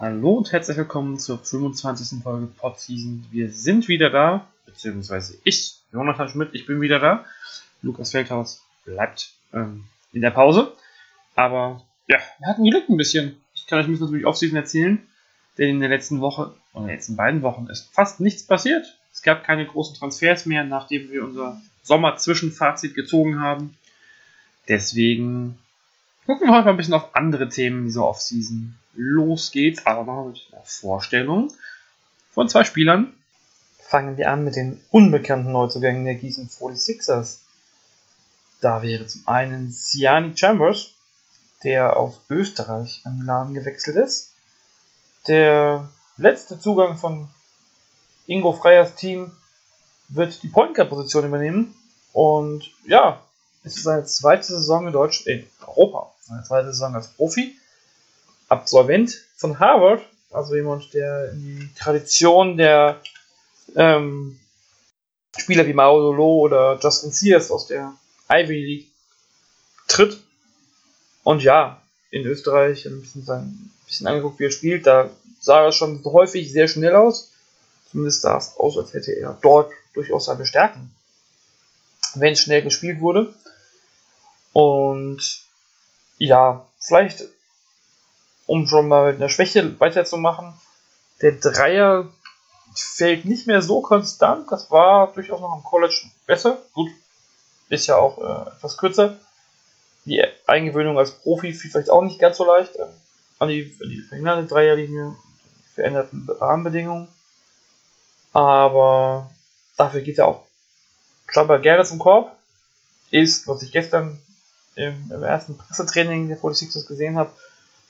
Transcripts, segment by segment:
Hallo und herzlich willkommen zur 25. Folge Podseason. Wir sind wieder da, beziehungsweise ich, Jonathan Schmidt, ich bin wieder da. Lukas Feldhaus bleibt ähm, in der Pause. Aber ja, wir hatten Glück ein bisschen. Ich kann euch ein bisschen natürlich Offseason erzählen, denn in der letzten Woche, oder in den letzten beiden Wochen, ist fast nichts passiert. Es gab keine großen Transfers mehr, nachdem wir unser Sommer-Zwischenfazit gezogen haben. Deswegen gucken wir heute mal ein bisschen auf andere Themen dieser Offseason los geht's aber noch mit einer Vorstellung von zwei Spielern. Fangen wir an mit den unbekannten Neuzugängen der Gießen 46ers. Da wäre zum einen Siani Chambers, der aus Österreich an Milan gewechselt ist. Der letzte Zugang von Ingo Freyers Team wird die Point Guard Position übernehmen. Und ja, es ist seine zweite Saison in Deutsch, in Europa, seine zweite Saison als Profi. Absolvent von Harvard, also jemand, der in die Tradition der ähm, Spieler wie Mao Dolo oder Justin Sears aus der Ivy League tritt. Und ja, in Österreich ein bisschen, ein bisschen angeguckt, wie er spielt, da sah er schon häufig sehr schnell aus. Zumindest sah es aus, als hätte er dort durchaus seine Stärken, wenn schnell gespielt wurde. Und ja, vielleicht um schon mal mit einer Schwäche weiterzumachen. Der Dreier fällt nicht mehr so konstant. Das war durchaus noch am College besser. Gut, ist ja auch äh, etwas kürzer. Die Eingewöhnung als Profi fiel vielleicht auch nicht ganz so leicht äh, an die, die verhinderte Dreierlinie, die veränderten Rahmenbedingungen. Aber dafür geht er auch scheinbar gerne zum Korb. Ist, was ich gestern im, im ersten Pressetraining der 46ers gesehen habe,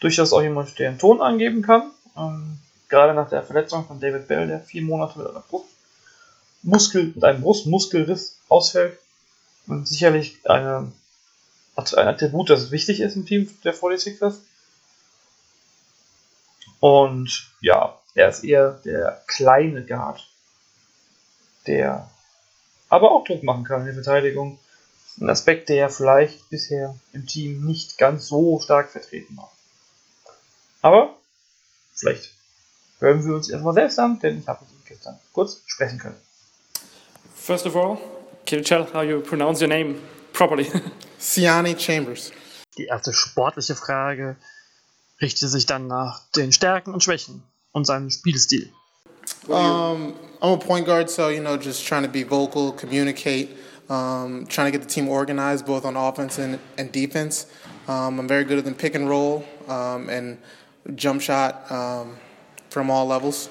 durchaus auch jemand, der einen Ton angeben kann. Ähm, gerade nach der Verletzung von David Bell, der vier Monate mit einer Brustmuskel, mit einem Brustmuskelriss ausfällt. Und sicherlich eine, ein Attribut, das wichtig ist im Team der 46ers. Und ja, er ist eher der kleine Guard, der aber auch Druck machen kann in der Verteidigung. Ein Aspekt, der vielleicht bisher im Team nicht ganz so stark vertreten war. Aber vielleicht hören wir uns erstmal selbst an, denn ich habe mit ihm gestern kurz sprechen können. First of all, can you tell how you pronounce your name properly? Siani Chambers. Die erste sportliche Frage richtet sich dann nach den Stärken und Schwächen und seinem Spielstil. Um, I'm a point guard, so you know, just trying to be vocal, communicate, um, trying to get the team organized both on offense and, and defense. Um, I'm very good at the pick and roll, um, and jump shot um, from all levels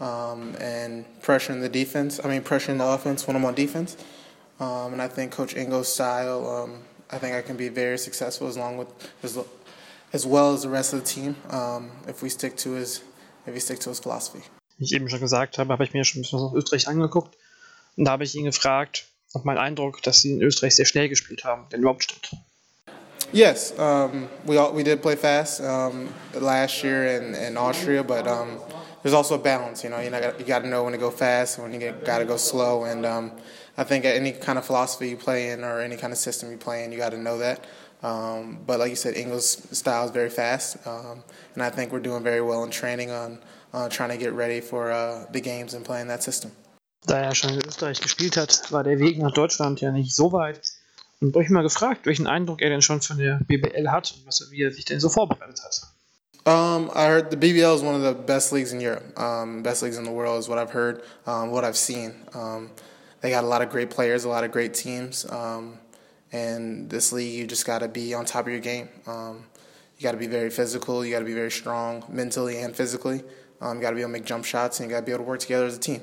um, and pressuring the defense. I mean, pressuring the offense when I'm on defense. Um, and I think Coach Ingo's style, um, I think I can be very successful as long with as, as well as the rest of the team um, if we stick to his if we stick to his philosophy. Wie ich eben schon gesagt habe, habe ich mir schon aus Österreich angeguckt und da habe ich ihn gefragt, ob mein Eindruck, dass sie in Österreich sehr schnell gespielt haben, denn überhaupt stimmt. Yes, um, we all, we did play fast um, last year in, in Austria, but um, there's also a balance. You know, you, know, you got to know when to go fast, and when you got to go slow, and um, I think any kind of philosophy you play in or any kind of system you play in, you got to know that. Um, but like you said, English style is very fast, um, and I think we're doing very well in training on uh, trying to get ready for uh, the games and playing that system. Da er schon in Österreich gespielt hat, war der Weg nach Deutschland ja nicht so weit. Und euch mal gefragt, welchen Eindruck er denn schon von der BBL hat und was, wie er sich denn so vorbereitet hat. Um, I heard the BBL is one of the best leagues in Europe. Um, best leagues in the world is what I've heard, um, what I've seen. Um, they got a lot of great players, a lot of great teams. Um, and this league, you just got to be on top of your game. Um, you got to be very physical. You got to be very strong mentally and physically. You got to be able to make jump shots, and you got to be able to work together as a team.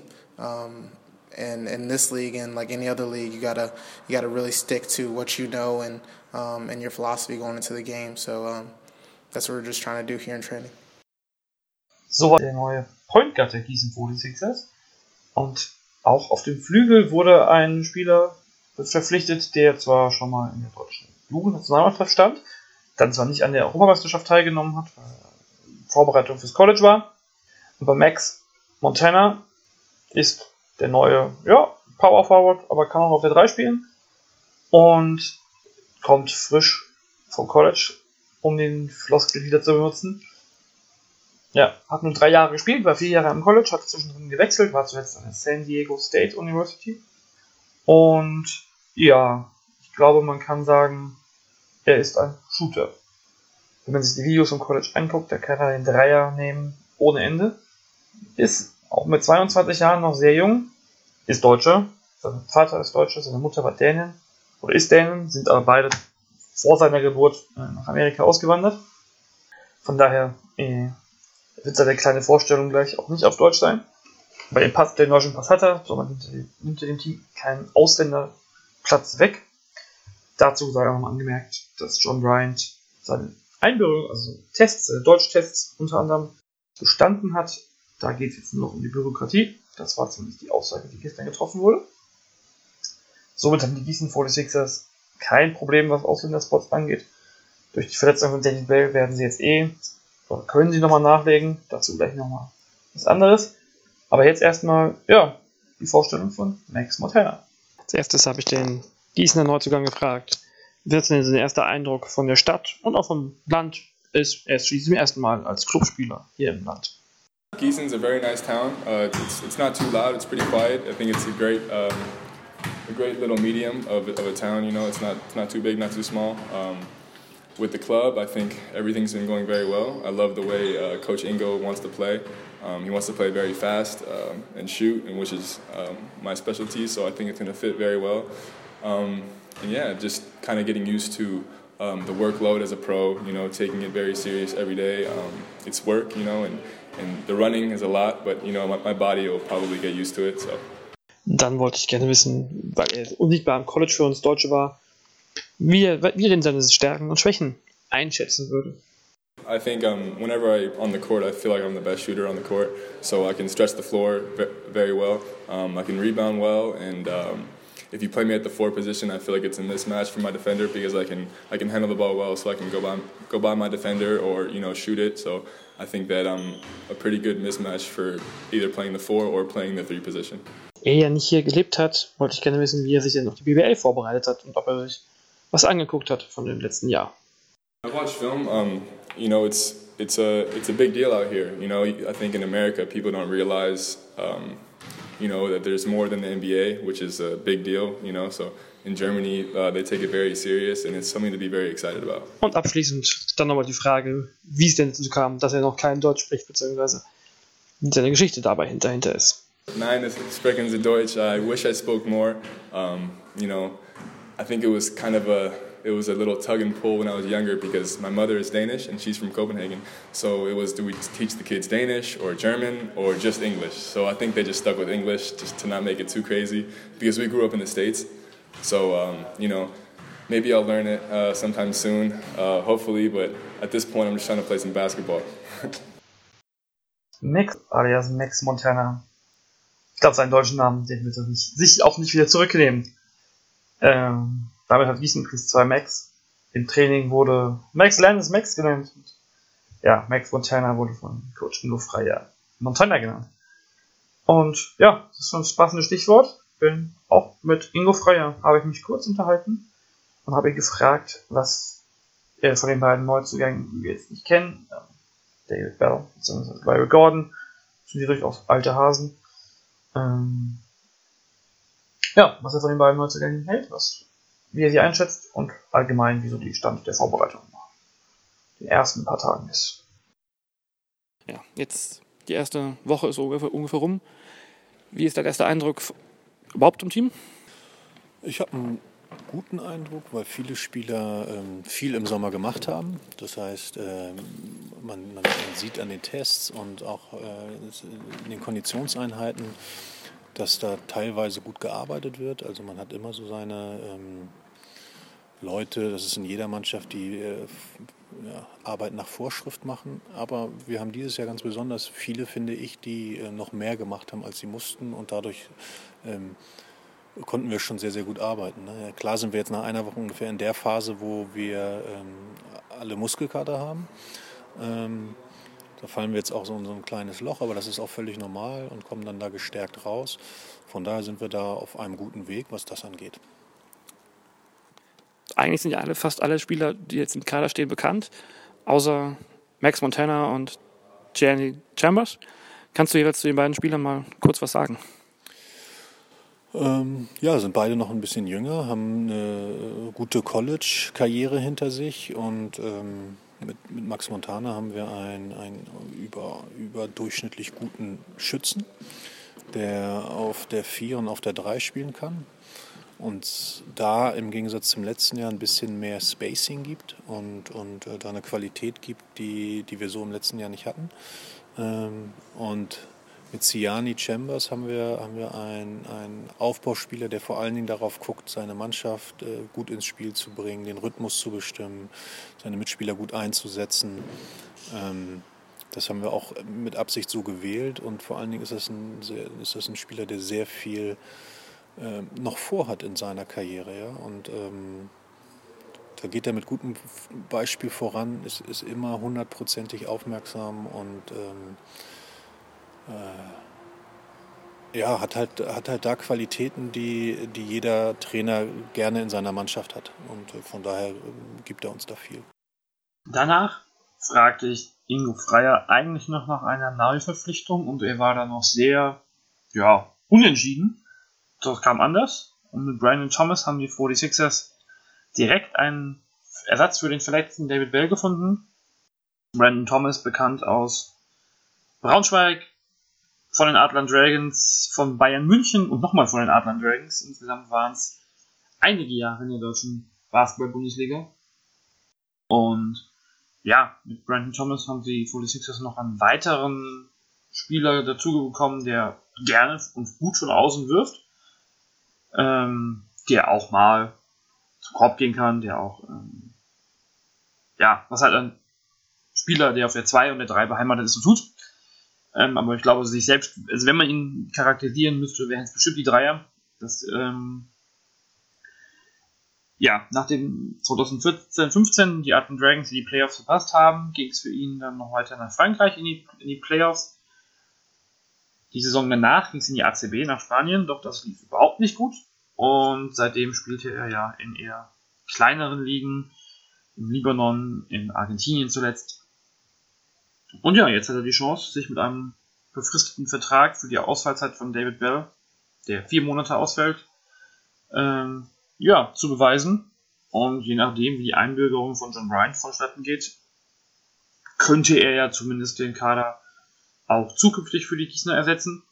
And in this league and like any other league, you gotta you gotta really stick to what you know and um, and your philosophy going into the game. So um, that's what we're just trying to do here in training. So war der neue Point Guard der Gießen 46ers. Und auch auf dem Flügel wurde ein Spieler verpflichtet, der zwar schon mal in der deutschen Jugendnationalmannschaft stand, dann zwar nicht an der Europameisterschaft teilgenommen hat, weil Vorbereitung fürs College war. Aber Max Montana ist der neue, ja, Power Forward, aber kann auch auf der 3 spielen. Und kommt frisch vom College, um den Floskel wieder zu benutzen. ja, hat nur drei Jahre gespielt, war vier Jahre am College, hat zwischendrin gewechselt, war zuletzt an der San Diego State University. Und ja, ich glaube, man kann sagen, er ist ein Shooter. Wenn man sich die Videos im College anguckt, da kann er den Dreier nehmen ohne Ende. Ist auch mit 22 Jahren noch sehr jung, ist Deutscher. Sein Vater ist Deutscher, seine Mutter war Dänin oder ist Dänin, sind aber beide vor seiner Geburt äh, nach Amerika ausgewandert. Von daher äh, wird seine kleine Vorstellung gleich auch nicht auf Deutsch sein. Bei dem Pass, den deutschen Pass hat er, sondern nimmt er dem Team keinen Ausländerplatz weg. Dazu sei auch nochmal angemerkt, dass John Bryant seine Einbürgerung, also Tests, äh, Deutschtests unter anderem bestanden hat. Da geht es jetzt nur noch um die Bürokratie. Das war zumindest die Aussage, die gestern getroffen wurde. Somit haben die Gießen 46ers kein Problem, was Ausländerspots angeht. Durch die Verletzung von Daniel Bell werden sie jetzt eh, oder können sie nochmal nachlegen. Dazu gleich nochmal was anderes. Aber jetzt erstmal, ja, die Vorstellung von Max Montana. Als erstes habe ich den Gießener Neuzugang gefragt. Ist denn sein erster Eindruck von der Stadt und auch vom Land ist, er ist schließlich zum ersten Mal als Clubspieler hier im Land. Gießen's a very nice town. Uh, it's, it's not too loud. It's pretty quiet. I think it's a great, um, a great little medium of, of a town. You know, it's not, it's not too big, not too small. Um, with the club, I think everything's been going very well. I love the way uh, Coach Ingo wants to play. Um, he wants to play very fast um, and shoot, and which is um, my specialty. So I think it's going to fit very well. Um, and yeah, just kind of getting used to um, the workload as a pro. You know, taking it very serious every day. Um, it's work, you know, and and the running is a lot, but you know, my, my body will probably get used to it. So. Dann wollte ich gerne wissen, weil er unsichtbar im College für uns Deutsche war, wie er, wie er denn seine Stärken und Schwächen einschätzen würde. I think um, whenever I on the court, I feel like I'm the best shooter on the court. So I can stretch the floor very well. Um, I can rebound well, and um, if you play me at the four position, I feel like it's a mismatch for my defender because I can I can handle the ball well, so I can go by go by my defender or you know shoot it. So I think that I'm a pretty good mismatch for either playing the four or playing the three position. Er ja nicht hier gelebt hat, wollte ich gerne wissen, wie er sich denn auf die BBL vorbereitet hat und ob er sich was angeguckt hat von dem letzten Jahr. I watched film. Um, you know, it's it's a it's a big deal out here. You know, I think in America people don't realize, um, you know, that there's more than the NBA, which is a big deal. You know, so in Germany uh, they take it very serious and it's something to be very excited about. Und abschließend dann nochmal die Frage, wie es denn dazu kam, dass er noch kein Deutsch spricht, beziehungsweise seine Geschichte dabei dahinter ist. Nein, sprechen Sie Deutsch. I wish I spoke more. Um, you know, I think it was kind of a it was a little tug and pull when I was younger because my mother is Danish and she's from Copenhagen. So it was do we teach the kids Danish or German or just English? So I think they just stuck with English just to not make it too crazy because we grew up in the States. So, um, you know, maybe I'll learn it uh, sometime soon, uh, hopefully, but at this point I'm just trying to play some basketball. Max, alias Max Montana. Ich glaube, seinen deutschen Namen, den wird er sich auch nicht wieder zurücknehmen. Ähm, damit hat Gießen plus 2 Max. Im Training wurde Max Landis Max genannt. Ja, Max Montana wurde von Coach Ingo Freier Montana genannt. Und ja, das ist schon das passende Stichwort. Bin auch mit Ingo Freier habe ich mich kurz unterhalten und habe ihn gefragt, was er von den beiden Neuzugängen, die wir jetzt nicht kennen, David Bell bzw. Larry Gordon, sind die durchaus alte Hasen. Ähm, ja, was er von den beiden Neuzugängen hält, was wie er sie einschätzt und allgemein, wieso die Stand der Vorbereitung nach den ersten paar Tagen ist. Ja, jetzt die erste Woche ist ungefähr, ungefähr rum. Wie ist dein erster Eindruck überhaupt im Team? Ich habe einen guten Eindruck, weil viele Spieler ähm, viel im Sommer gemacht haben. Das heißt, ähm, man, man, sieht an den Tests und auch äh, in den Konditionseinheiten, dass da teilweise gut gearbeitet wird. Also man hat immer so seine ähm, Leute, das ist in jeder Mannschaft, die äh, ja, Arbeit nach Vorschrift machen. Aber wir haben dieses Jahr ganz besonders viele, finde ich, die äh, noch mehr gemacht haben, als sie mussten. Und dadurch ähm, konnten wir schon sehr, sehr gut arbeiten. Ne? Klar sind wir jetzt nach einer Woche ungefähr in der Phase, wo wir ähm, alle Muskelkater haben. Ähm, da fallen wir jetzt auch so in so ein kleines Loch, aber das ist auch völlig normal und kommen dann da gestärkt raus. Von daher sind wir da auf einem guten Weg, was das angeht eigentlich sind ja alle, fast alle Spieler, die jetzt im Kader stehen, bekannt, außer Max Montana und Gianni Chambers. Kannst du jeweils zu den beiden Spielern mal kurz was sagen? Ähm, ja, sind beide noch ein bisschen jünger, haben eine gute College-Karriere hinter sich und ähm, mit, mit, Max Montana haben wir einen, einen über, überdurchschnittlich guten Schützen, der auf der 4 und auf der 3 spielen kann und da im Gegensatz zum letzten Jahr ein bisschen mehr Spacing gibt und, und äh, da eine Qualität gibt, die, die wir so im letzten Jahr nicht hatten. Ähm, und mit Siani Chambers haben wir, haben wir einen, einen Aufbauspieler, der vor allen Dingen darauf guckt, seine Mannschaft äh, gut ins Spiel zu bringen, den Rhythmus zu bestimmen, seine Mitspieler gut einzusetzen. Ähm, das haben wir auch mit Absicht so gewählt und vor allen Dingen ist das ein, sehr, ist das ein Spieler, der sehr viel äh, noch vorhat in seiner Karriere. Ja? Und ähm, da geht er mit gutem Beispiel voran, ist, ist immer hundertprozentig aufmerksam und ähm, äh, ja, hat halt, hat halt da Qualitäten, die, die jeder Trainer gerne in seiner Mannschaft hat. Und äh, von daher äh, gibt er uns da viel. Danach fragte ich Ingo Freier eigentlich noch nach einer Neuverpflichtung und er war da noch sehr, ja, unentschieden. Das kam anders. Und mit Brandon Thomas haben die 46ers direkt einen Ersatz für den verletzten David Bell gefunden. Brandon Thomas bekannt aus Braunschweig, von den Adler Dragons, von Bayern München und nochmal von den Adler Dragons. Insgesamt waren es einige Jahre in der deutschen Basketball-Bundesliga. Und ja, mit Brandon Thomas haben die 46ers noch einen weiteren Spieler dazu bekommen, der gerne und gut von außen wirft. Ähm, der auch mal zu Korb gehen kann, der auch, ähm, ja, was halt ein Spieler, der auf der 2 und der 3 beheimatet ist, so tut. Ähm, aber ich glaube, sich selbst, also wenn man ihn charakterisieren müsste, wären es bestimmt die Dreier. Das, ähm, ja, nachdem 2014, 15 die Arten Dragons die Playoffs verpasst haben, ging es für ihn dann noch weiter nach Frankreich in die, in die Playoffs. Die Saison danach ging es in die ACB nach Spanien, doch das lief überhaupt nicht gut. Und seitdem spielte er ja in eher kleineren Ligen, im Libanon, in Argentinien zuletzt. Und ja, jetzt hat er die Chance, sich mit einem befristeten Vertrag für die Ausfallzeit von David Bell, der vier Monate ausfällt, ähm, ja, zu beweisen. Und je nachdem, wie die Einbürgerung von John Bryant vonstatten geht, könnte er ja zumindest den Kader auch zukünftig für die Gießener ersetzen.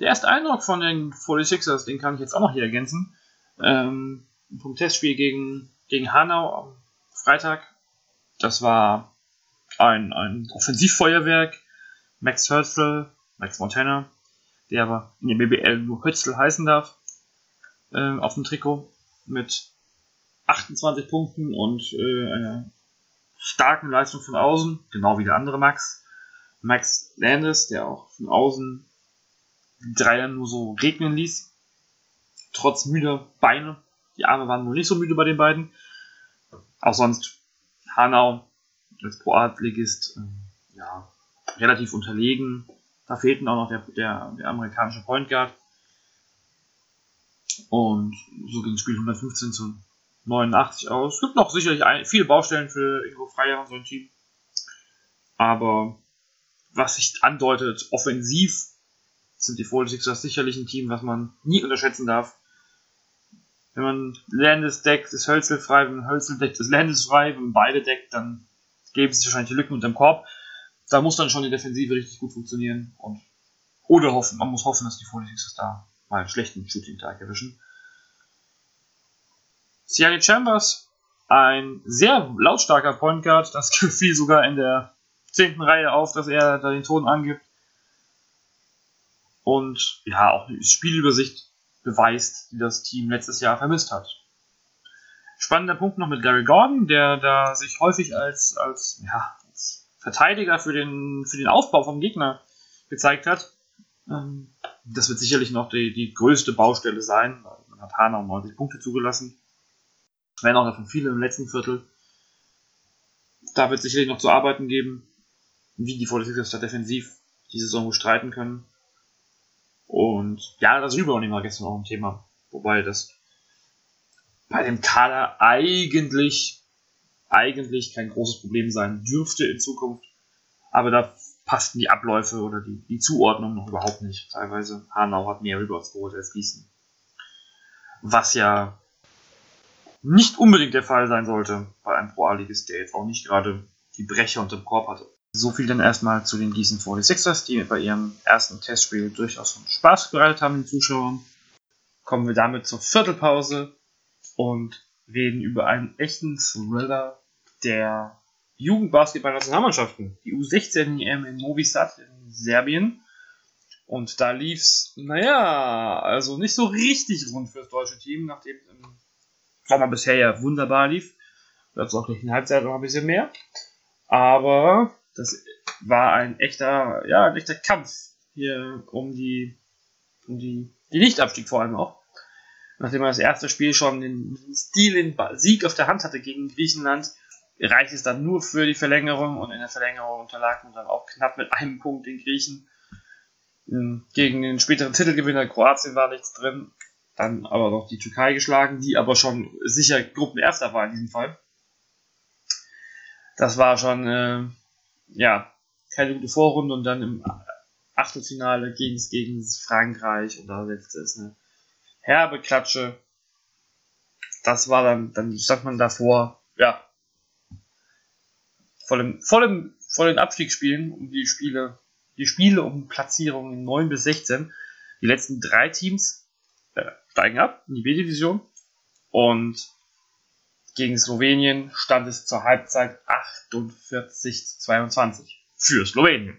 Der erste Eindruck von den 46ers, den kann ich jetzt auch noch hier ergänzen. Ähm, vom Testspiel gegen, gegen Hanau am Freitag. Das war ein, ein Offensivfeuerwerk. Max Hurzel, Max Montana, der aber in der BBL nur Hützel heißen darf, äh, auf dem Trikot mit 28 Punkten und äh, einer starken Leistung von außen, genau wie der andere Max. Max Landis, der auch von außen Dreier nur so regnen ließ. Trotz müder Beine. Die Arme waren wohl nicht so müde bei den beiden. Auch sonst Hanau als Pro-Art-Ligist äh, ja, relativ unterlegen. Da fehlten auch noch der, der, der amerikanische Point Guard. Und so ging das Spiel 115 zu 89 aus. Es gibt noch sicherlich ein, viele Baustellen für Ingo Freier und so ein Team. Aber was sich andeutet, offensiv sind die 46ers sicherlich ein Team, was man nie unterschätzen darf. Wenn man Landis deckt, ist Hölzel frei. Wenn Hölzel deckt, ist Landis frei. Wenn beide deckt, dann geben sich wahrscheinlich die Lücken unter dem Korb. Da muss dann schon die Defensive richtig gut funktionieren. Und, oder hoffen, man muss hoffen, dass die 46ers da mal einen schlechten Shooting-Tag erwischen. Siani Chambers, ein sehr lautstarker Point Guard. Das fiel sogar in der zehnten Reihe auf, dass er da den Ton angibt und ja, auch eine Spielübersicht beweist, die das Team letztes Jahr vermisst hat. Spannender Punkt noch mit Gary Gordon, der da sich häufig als, als, ja, als Verteidiger für den, für den Aufbau vom Gegner gezeigt hat. Ähm, das wird sicherlich noch die, die größte Baustelle sein. Man hat Hanau 90 Punkte zugelassen. Wenn auch davon viele im letzten Viertel. Da wird sicherlich noch zu arbeiten geben, wie die 46ers defensiv die Saison bestreiten können. Und ja, das Rebounding war gestern auch ein Thema. Wobei das bei dem Kader eigentlich, eigentlich kein großes Problem sein dürfte in Zukunft. aber da passten die Abläufe oder die, die Zuordnung noch überhaupt nicht. Teilweise Hanau hat mehr Rebounds geholt als Gießen. Was ja nicht unbedingt der Fall sein sollte bei einem Pro-A-Ligist, der jetzt auch nicht gerade die Brecher unter dem Korb hatte. So viel dann erstmal zu den Gießen 46ers, die bei ihrem ersten Testspiel durchaus schon Spaß bereitet haben den Zuschauern. Kommen wir damit zur Viertelpause und reden über einen echten Thriller der Jugendbasketball-Nationalmannschaften. Die U16 EM in Novi Sad in Serbien. Und da lief's, naja, also nicht so richtig rund fürs deutsche Team, nachdem es im Sommer bisher ja wunderbar lief. Es auch gleich in Halbzeit noch ein bisschen mehr. Aber das war ein echter, ja, ein echter Kampf hier um die, um die, die Nichtabstieg vor allem auch. Nachdem man das erste Spiel schon den Stil, den Sieg auf der Hand hatte gegen Griechenland, reicht es dann nur für die Verlängerung und in der Verlängerung unterlag man dann auch knapp mit einem Punkt den Griechen. Hm, gegen den späteren Titelgewinner Kroatien war nichts drin. Dann aber noch die Türkei geschlagen, die aber schon sicher Gruppenerster war in diesem Fall. Das war schon, äh, ja, keine gute Vorrunde und dann im Achtelfinale ging es gegen Frankreich und da setzte es eine herbe Klatsche. Das war dann, dann stand man davor, ja, vor dem, vor dem, vor den Abstiegsspielen um die Spiele, die Spiele um Platzierungen 9 bis 16. Die letzten drei Teams äh, steigen ab in die B-Division und gegen Slowenien stand es zur Halbzeit 48 22 für Slowenien.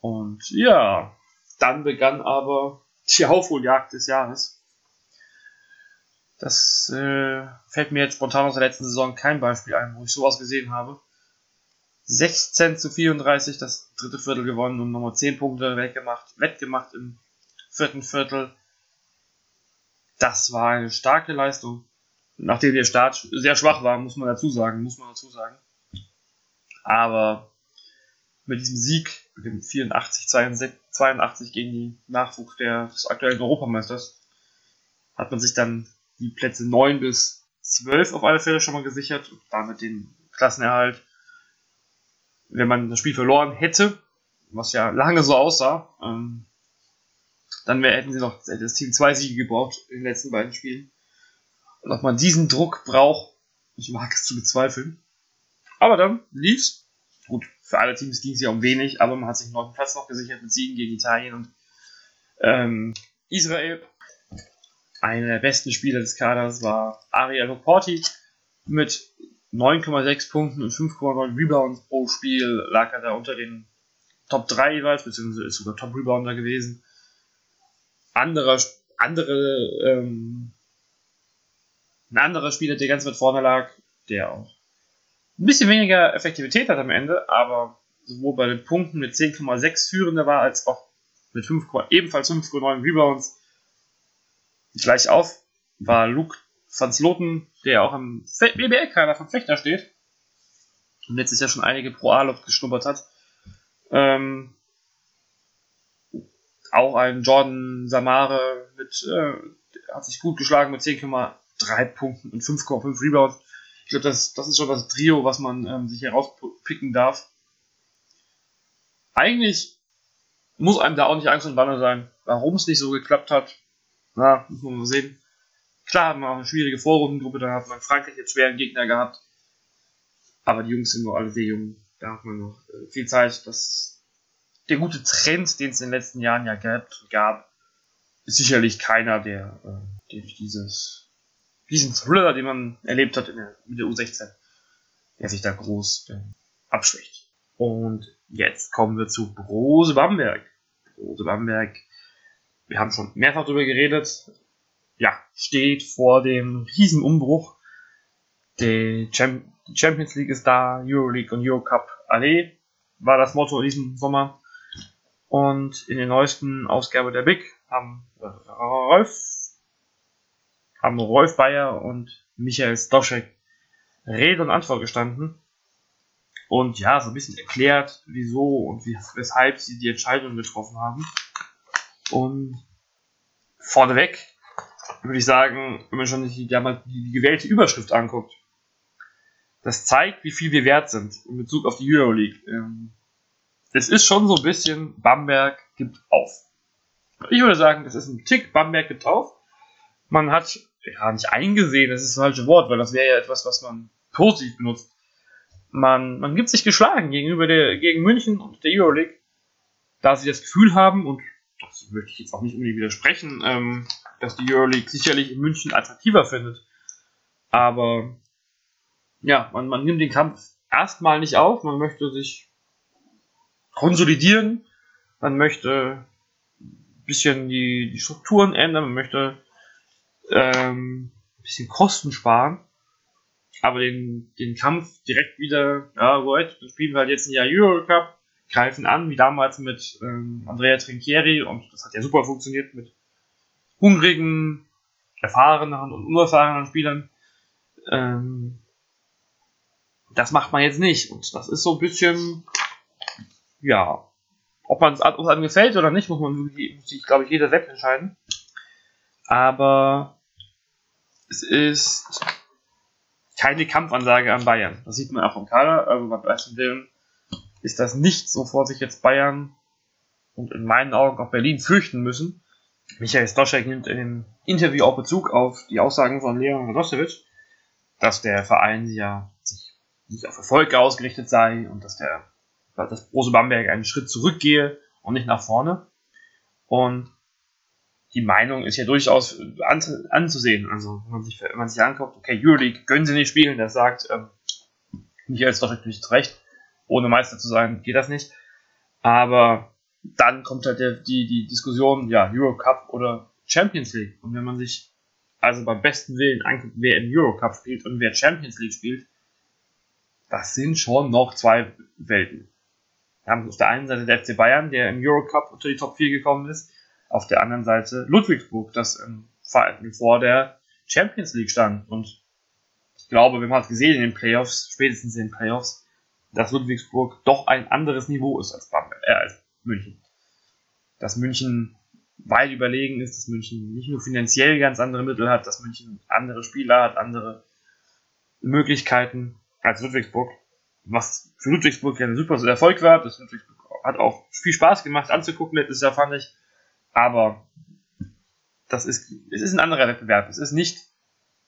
Und ja, dann begann aber die Aufholjagd des Jahres. Das äh, fällt mir jetzt spontan aus der letzten Saison kein Beispiel ein, wo ich sowas gesehen habe. 16 zu 34 das dritte Viertel gewonnen und nochmal 10 Punkte weggemacht, wettgemacht im vierten Viertel. Das war eine starke Leistung. Nachdem der Start sehr schwach war, muss man dazu sagen, muss man dazu sagen. Aber mit diesem Sieg, mit dem 84, 82 gegen die Nachwuchs des aktuellen Europameisters, hat man sich dann die Plätze 9 bis 12 auf alle Fälle schon mal gesichert und damit den Klassenerhalt wenn man das Spiel verloren hätte, was ja lange so aussah, ähm, dann wär, hätten sie noch das Team zwei Siege gebraucht in den letzten beiden Spielen. Und ob man diesen Druck braucht, ich mag es zu bezweifeln. Aber dann lief's. Gut, für alle Teams ging es ja um wenig, aber man hat sich einen neuen Platz noch gesichert mit Siegen gegen Italien und ähm, Israel. Einer der besten Spieler des Kaders war Ariel Porti mit 9,6 Punkten und 5,9 Rebounds pro Spiel lag er da unter den Top 3 jeweils, beziehungsweise ist sogar Top Rebounder gewesen. Anderer, andere, ähm, ein anderer Spieler, der ganz weit vorne lag, der auch ein bisschen weniger Effektivität hat am Ende, aber sowohl bei den Punkten mit 10,6 führender war, als auch mit 5, ebenfalls 5,9 Rebounds gleich auf, war Luke Franz Loten, der auch im BBL-Kader von Fechter steht und letztes Jahr schon einige Pro A-Luft geschnuppert hat. Ähm, auch ein Jordan Samare mit, äh, hat sich gut geschlagen mit 10,3 Punkten und 5,5 Rebounds. Ich glaube, das, das ist schon das Trio, was man ähm, sich herauspicken darf. Eigentlich muss einem da auch nicht Angst und Banne sein. Warum es nicht so geklappt hat, na, muss man mal sehen. Klar haben wir auch eine schwierige Vorrundengruppe, da hat man Frankreich jetzt schweren Gegner gehabt. Aber die Jungs sind nur alle sehr jung. Da hat man noch äh, viel Zeit. Das, der gute Trend, den es in den letzten Jahren ja gab, gab ist sicherlich keiner, der, äh, durch dieses, diesen Thriller, den man erlebt hat in der, mit der U16, der sich da groß äh, abschwächt. Und jetzt kommen wir zu Brose Bamberg. Brose Bamberg, wir haben schon mehrfach darüber geredet, ja, steht vor dem Riesenumbruch. Die Champions League ist da, Euroleague und Eurocup Allee war das Motto in diesem Sommer. Und in der neuesten Ausgabe der Big haben Rolf, haben Rolf Bayer und Michael Stoschek Rede und Antwort gestanden. Und ja, so ein bisschen erklärt, wieso und weshalb sie die Entscheidung getroffen haben. Und vorneweg würde ich sagen, wenn man schon die, die, die gewählte Überschrift anguckt, das zeigt, wie viel wir wert sind in Bezug auf die Euroleague. Ähm, es ist schon so ein bisschen, Bamberg gibt auf. Ich würde sagen, das ist ein Tick, Bamberg gibt auf. Man hat, ja, nicht eingesehen, das ist das falsche Wort, weil das wäre ja etwas, was man positiv benutzt. Man, man gibt sich geschlagen gegenüber der, gegen München und der Euroleague, da sie das Gefühl haben, und das möchte ich jetzt auch nicht unbedingt widersprechen, ähm, dass die Euroleague sicherlich in München attraktiver findet. Aber ja, man, man nimmt den Kampf erstmal nicht auf, man möchte sich konsolidieren, man möchte ein bisschen die, die Strukturen ändern, man möchte ähm, ein bisschen Kosten sparen, aber den, den Kampf direkt wieder, ja, gut, dann spielen wir halt jetzt ein Jahr Eurocup, greifen an, wie damals mit ähm, Andrea Trinchieri und das hat ja super funktioniert mit hungrigen, erfahrenen und unerfahrenen Spielern. Ähm, das macht man jetzt nicht. Und das ist so ein bisschen, ja, ob man es einem gefällt oder nicht, muss man sich, glaube ich, jeder selbst entscheiden. Aber es ist keine Kampfansage an Bayern. Das sieht man auch im Kader, aber beim besten Willen ist das nicht so vor sich jetzt Bayern und in meinen Augen auch Berlin fürchten müssen. Michael Stoschek nimmt in dem Interview auch Bezug auf die Aussagen von Leon Radosevic, dass der Verein ja sich nicht auf Erfolg ausgerichtet sei und dass der dass Brose Bamberg einen Schritt zurückgehe und nicht nach vorne. Und die Meinung ist ja durchaus anzusehen. Also, wenn man sich, wenn man sich anguckt, okay, Euroleague können sie nicht spielen, das sagt ähm, Michael Stoschek natürlich zurecht. Ohne Meister zu sein, geht das nicht. Aber dann kommt halt der, die, die Diskussion, ja, Eurocup oder Champions League. Und wenn man sich also beim besten Willen anguckt, wer im Eurocup spielt und wer Champions League spielt, das sind schon noch zwei Welten. Wir haben auf der einen Seite der FC Bayern, der im Eurocup unter die Top 4 gekommen ist, auf der anderen Seite Ludwigsburg, das ähm, vor der Champions League stand. Und ich glaube, wir haben halt gesehen in den Playoffs, spätestens in den Playoffs, dass Ludwigsburg doch ein anderes Niveau ist als, Bamberg, äh, als München. Dass München weit überlegen ist, dass München nicht nur finanziell ganz andere Mittel hat, dass München andere Spieler hat, andere Möglichkeiten als Ludwigsburg. Was für Ludwigsburg ja ein super Erfolg war. Das hat auch viel Spaß gemacht anzugucken letztes Jahr, fand ich. Aber das ist, es ist ein anderer Wettbewerb. Es ist nicht,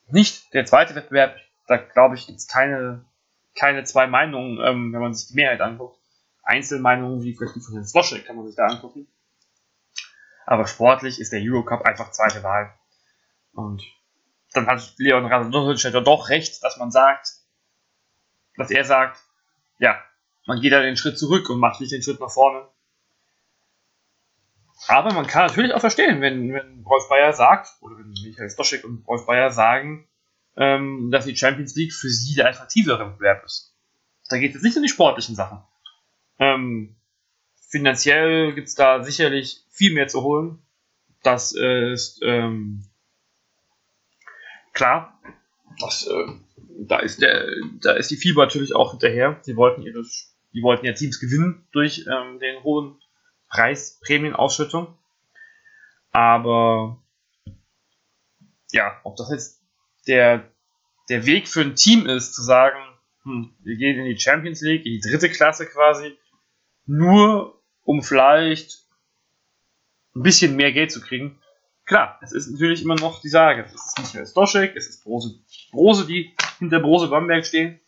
nicht der zweite Wettbewerb. Da glaube ich, gibt es keine, keine zwei Meinungen, ähm, wenn man sich die Mehrheit anguckt. Einzelmeinungen, wie vielleicht die von Herrn Sloschek, kann man sich da angucken. Aber sportlich ist der Eurocup einfach zweite Wahl. Und dann hat Leon Radovic doch recht, dass man sagt, dass er sagt, ja, man geht da den Schritt zurück und macht nicht den Schritt nach vorne. Aber man kann natürlich auch verstehen, wenn, wenn Rolf Bayer sagt, oder wenn Michael Stoschek und Rolf Bayer sagen, ähm, dass die Champions League für sie der attraktivere Wettbewerb ist. Da geht es nicht um die sportlichen Sachen. Ähm, finanziell gibt es da sicherlich viel mehr zu holen. Das ist ähm, klar. Das, äh, da ist der, da ist die Fieber natürlich auch hinterher. Sie wollten ihre, die wollten ja Teams gewinnen durch ähm, den hohen Preis, Prämienausschüttung. Aber ja, ob das jetzt der, der Weg für ein Team ist, zu sagen, hm, wir gehen in die Champions League, in die dritte Klasse quasi, nur um vielleicht ein bisschen mehr Geld zu kriegen. Klar, es ist natürlich immer noch die Sage. Es ist nicht mehr Stoschek, es ist Brose, Brose, die hinter Brose Bamberg stehen,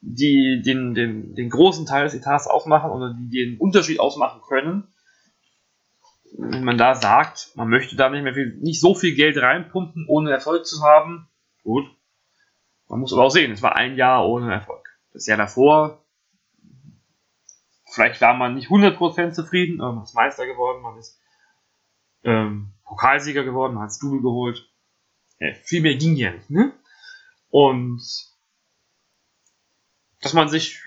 die den, den, den großen Teil des Etats ausmachen oder die den Unterschied ausmachen können. Wenn man da sagt, man möchte da nicht mehr viel, nicht so viel Geld reinpumpen, ohne Erfolg zu haben, gut. Man muss aber auch sehen, es war ein Jahr ohne Erfolg. Das Jahr davor Vielleicht war man nicht 100% zufrieden, aber man ist Meister geworden, man ist ähm, Pokalsieger geworden, hat das Double geholt. Ja, viel mehr ging ja nicht, ne? Und dass man sich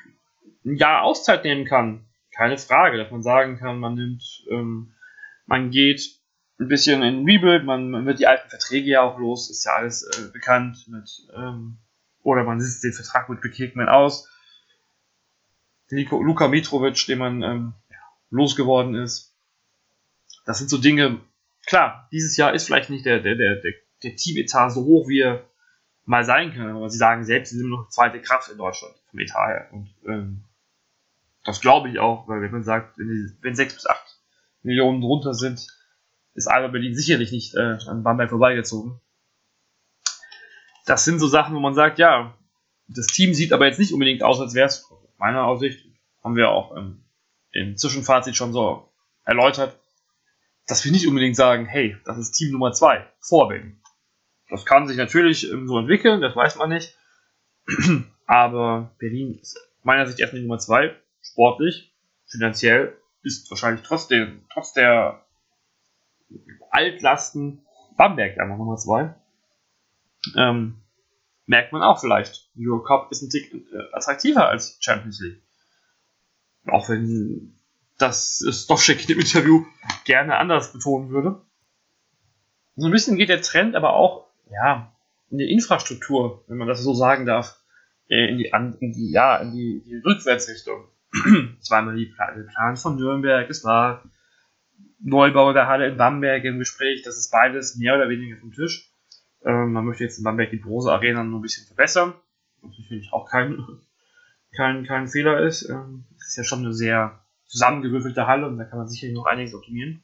ein Jahr Auszeit nehmen kann, keine Frage, dass man sagen kann, man nimmt, ähm, man geht ein bisschen in Rebuild, man, man, wird die alten Verträge ja auch los, ist ja alles äh, bekannt mit, ähm, oder man sitzt den Vertrag mit Rick Hickman aus, Luka Mitrovic, den man ähm, losgeworden ist. Das sind so Dinge, klar, dieses Jahr ist vielleicht nicht der, der, der, der, der Team-Etat so hoch, wie er mal sein kann, aber sie sagen selbst, sie sind noch zweite Kraft in Deutschland vom Etat her. Und ähm, Das glaube ich auch, weil wenn man sagt, wenn, die, wenn 6 bis 8 Millionen drunter sind, ist Alba Berlin sicherlich nicht äh, an Bamberg vorbeigezogen. Das sind so Sachen, wo man sagt, ja, das Team sieht aber jetzt nicht unbedingt aus, als wäre es, meiner Aussicht, haben wir auch im, im Zwischenfazit schon so erläutert, dass wir nicht unbedingt sagen, hey, das ist Team Nummer 2 vor Berlin. Das kann sich natürlich so entwickeln, das weiß man nicht. Aber Berlin ist meiner Sicht erstmal Nummer 2, sportlich, finanziell ist wahrscheinlich trotzdem, trotz der Altlasten Bamberg einfach Nummer 2. Ähm, merkt man auch vielleicht. Eurocup ist ein Tick äh, attraktiver als Champions League. Auch wenn das Stoschek im Interview gerne anders betonen würde. So ein bisschen geht der Trend aber auch ja, in die Infrastruktur, wenn man das so sagen darf, äh, in die, in die, ja, in die, die Rückwärtsrichtung. es war immer die Plan von Nürnberg, es war Neubau der Halle in Bamberg im Gespräch, das ist beides mehr oder weniger vom Tisch. Ähm, man möchte jetzt in Bamberg die Brose Arena noch ein bisschen verbessern, was natürlich auch kein, kein, kein Fehler ist. Ähm, es ist ja schon eine sehr zusammengewürfelte Halle und da kann man sicherlich noch einiges optimieren.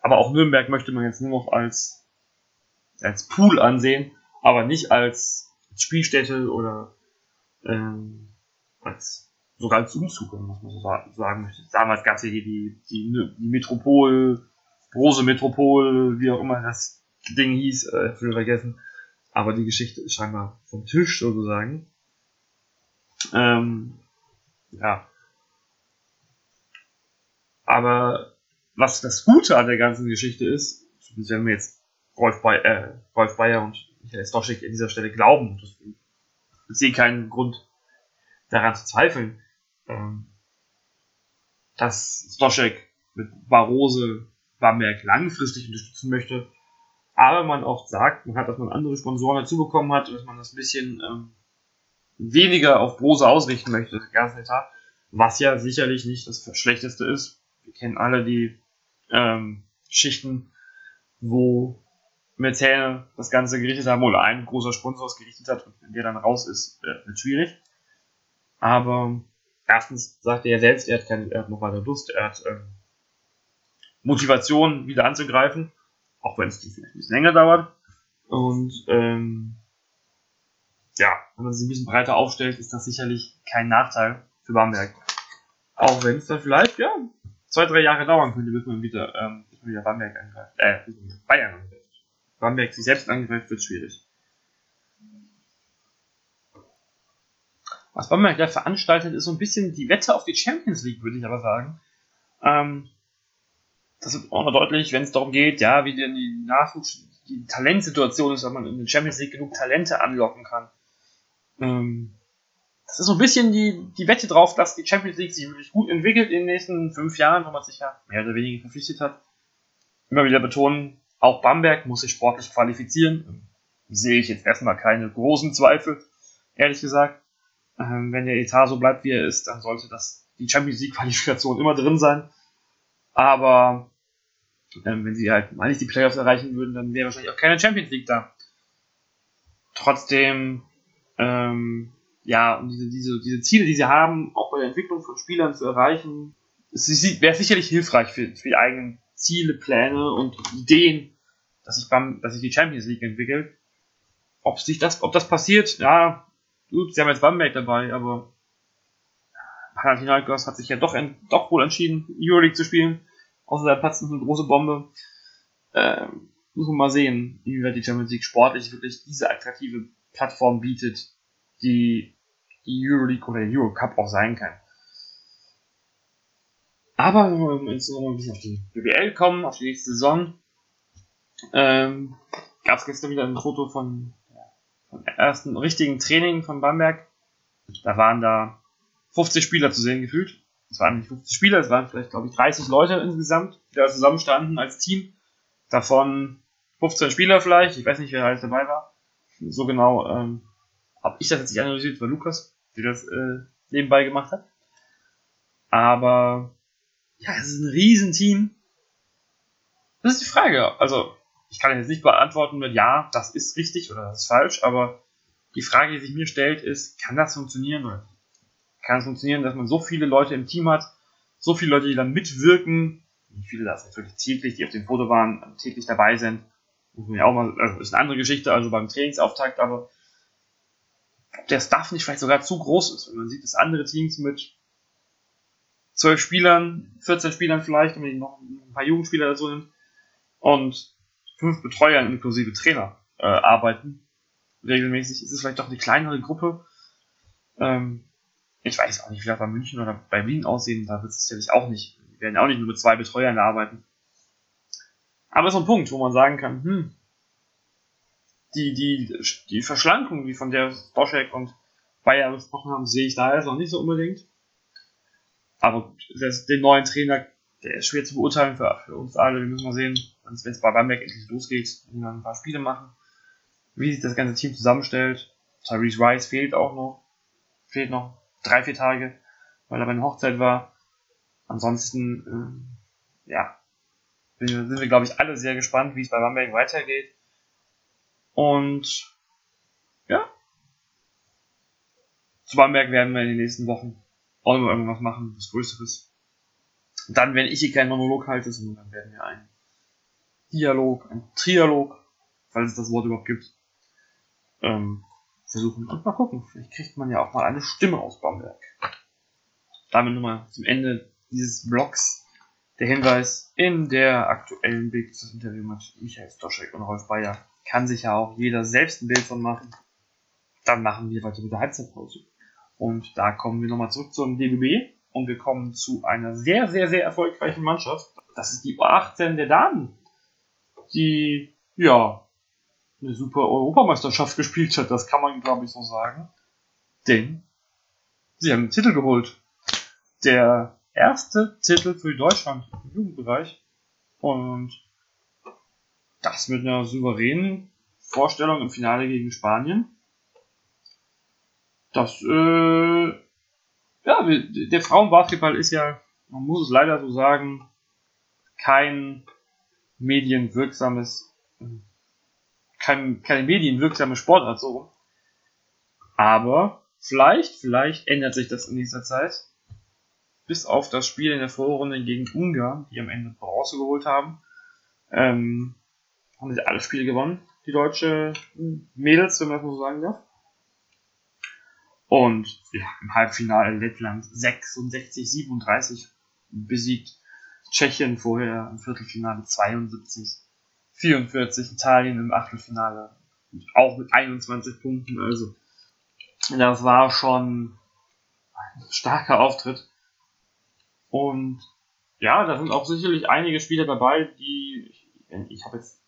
Aber auch Nürnberg möchte man jetzt nur noch als, als Pool ansehen, aber nicht als Spielstätte oder ähm, als sogar als Umzug, wenn man so sagen möchte. Damals gab es ja hier die, die, die Metropol, Brose Metropol, wie auch immer das Ding hieß, äh, früher vergessen. Aber die Geschichte ist scheinbar vom Tisch sozusagen. Ähm, ja. Aber was das Gute an der ganzen Geschichte ist, wenn wir jetzt Rolf, Bayer, äh, Rolf Bayer und Michael Stoschek an dieser Stelle glauben, ich sehe keinen Grund daran zu zweifeln, ähm, dass Stoschek mit Barose Bamberg langfristig unterstützen möchte, aber man auch sagt, man hat, dass man andere Sponsoren dazu bekommen hat und dass man das ein bisschen ähm, weniger auf Brose ausrichten möchte, das ganze was ja sicherlich nicht das Schlechteste ist. Wir kennen alle die ähm, Schichten, wo Mäzene das Ganze gerichtet haben oder ein großer Sponsor es gerichtet hat und wenn der dann raus ist, äh, wird schwierig. Aber erstens sagt er selbst, er hat, keine, er hat noch weiter Lust, er hat ähm, Motivation, wieder anzugreifen, auch wenn es vielleicht ein bisschen länger dauert. Und ähm, ja, wenn man sich ein bisschen breiter aufstellt, ist das sicherlich kein Nachteil für Bamberg. Auch wenn es dann vielleicht, ja, zwei, drei Jahre dauern könnte, bis man wieder, ähm, bis man wieder Bamberg angreift, äh, Bayern angreift. Bamberg sich selbst angreift, wird schwierig. Was Bamberg da veranstaltet, ist so ein bisschen die Wette auf die Champions League, würde ich aber sagen. Ähm, das wird auch noch deutlich, wenn es darum geht, ja, wie denn die Nachwuchs, die Talentsituation ist, ob man in der Champions League genug Talente anlocken kann. Ähm, das ist so ein bisschen die, die Wette drauf, dass die Champions League sich wirklich gut entwickelt in den nächsten fünf Jahren, wo man sich ja mehr oder weniger verpflichtet hat. Immer wieder betonen, auch Bamberg muss sich sportlich qualifizieren. Sehe ich jetzt erstmal keine großen Zweifel, ehrlich gesagt. Ähm, wenn der Etat so bleibt, wie er ist, dann sollte das die Champions League Qualifikation immer drin sein. Aber ähm, wenn sie halt mal nicht die Playoffs erreichen würden, dann wäre wahrscheinlich auch keine Champions League da. Trotzdem, ähm, ja, um diese, diese, diese Ziele, die sie haben, auch bei der Entwicklung von Spielern zu erreichen, wäre sicherlich hilfreich für, für die eigenen Ziele, Pläne und Ideen, dass sich beim, dass sich die Champions League entwickelt. Ob sich das, ob das passiert, ja, gut, sie haben jetzt Bamberg dabei, aber Panathinaikos hat sich ja doch, doch wohl entschieden, Euroleague zu spielen. Außer da platzt eine große Bombe. Ähm, muss man mal sehen, inwieweit die Champions League sportlich wirklich diese attraktive Plattform bietet, die Euroleague oder der Eurocup auch sein kann. Aber wenn wir jetzt noch ein bisschen auf die BBL kommen, auf die nächste Saison, ähm, gab es gestern wieder ein Foto von, vom ersten richtigen Training von Bamberg. Da waren da 50 Spieler zu sehen gefühlt. Es waren nicht 50 Spieler, es waren vielleicht, glaube ich, 30 Leute insgesamt, die da zusammenstanden als Team. Davon 15 Spieler vielleicht, ich weiß nicht, wer alles dabei war. So genau ähm, habe ich das jetzt nicht analysiert, war Lukas, der das äh, nebenbei gemacht hat. Aber ja, es ist ein Riesenteam. Das ist die Frage. Also, ich kann jetzt nicht beantworten mit ja, das ist richtig oder das ist falsch, aber die Frage, die sich mir stellt, ist, kann das funktionieren oder kann es funktionieren, dass man so viele Leute im Team hat, so viele Leute, die dann mitwirken, wie viele das natürlich täglich, die auf dem Foto waren, täglich dabei sind. Muss man ja auch mal, also ist eine andere Geschichte, also beim Trainingsauftakt, aber ob der Staff nicht vielleicht sogar zu groß ist, wenn man sieht, dass andere Teams mit zwölf Spielern, 14 Spielern vielleicht, wenn man noch ein paar Jugendspieler dazu nimmt, und fünf Betreuern inklusive Trainer äh, arbeiten, regelmäßig, ist es vielleicht doch eine kleinere Gruppe. Ähm, ich weiß auch nicht, wie das bei München oder bei Wien aussehen, da wird es sicherlich auch nicht. Wir werden auch nicht nur mit zwei Betreuern arbeiten. Aber so ein Punkt, wo man sagen kann, hm, die, die, die Verschlankung, wie von der Boschek und Bayer gesprochen haben, sehe ich da jetzt noch nicht so unbedingt. Aber das, den neuen Trainer, der ist schwer zu beurteilen für, für uns alle. Wir müssen mal sehen, wenn es bei Bamberg endlich losgeht, wenn wir ein paar Spiele machen, wie sich das ganze Team zusammenstellt. Tyrese Rice fehlt auch noch. Fehlt noch drei, vier Tage, weil er bei einer Hochzeit war. Ansonsten, äh, ja, sind wir, glaube ich, alle sehr gespannt, wie es bei Bamberg weitergeht. Und ja, zu Bamberg werden wir in den nächsten Wochen auch noch irgendwas machen, was Größeres. dann, wenn ich hier keinen Monolog halte, sondern dann werden wir einen Dialog, ein Trialog, falls es das Wort überhaupt gibt, ähm, versuchen und mal gucken. Vielleicht kriegt man ja auch mal eine Stimme aus Bamberg. Damit nochmal zum Ende dieses Blogs der Hinweis, in der aktuellen Bild das Interview mit Michael Stoschek und Rolf Bayer kann sich ja auch jeder selbst ein Bild von machen. Dann machen wir weiter mit der Halbzeitpause. Und da kommen wir nochmal zurück zum DBB und wir kommen zu einer sehr, sehr, sehr erfolgreichen Mannschaft. Das ist die U18 der Damen, die, ja, eine super Europameisterschaft gespielt hat. Das kann man, glaube ich, so sagen. Denn sie haben einen Titel geholt. Der erste Titel für Deutschland im Jugendbereich. Und das mit einer souveränen Vorstellung im Finale gegen Spanien. Das, äh, ja, der Frauenbasketball ist ja, man muss es leider so sagen, kein medienwirksames kein, keine medienwirksame Sportart so. Aber vielleicht, vielleicht ändert sich das in nächster Zeit. Bis auf das Spiel in der Vorrunde gegen Ungarn, die am Ende Bronze geholt haben, ähm, haben sie alle Spiele gewonnen, die deutsche Mädels, wenn man das so sagen darf. Und ja, im Halbfinale Lettland 66, 37 besiegt. Tschechien vorher im Viertelfinale 72 44 Italien im Achtelfinale. Auch mit 21 Punkten. Also, das war schon ein starker Auftritt. Und ja, da sind auch sicherlich einige Spieler dabei, die ich, ich habe jetzt,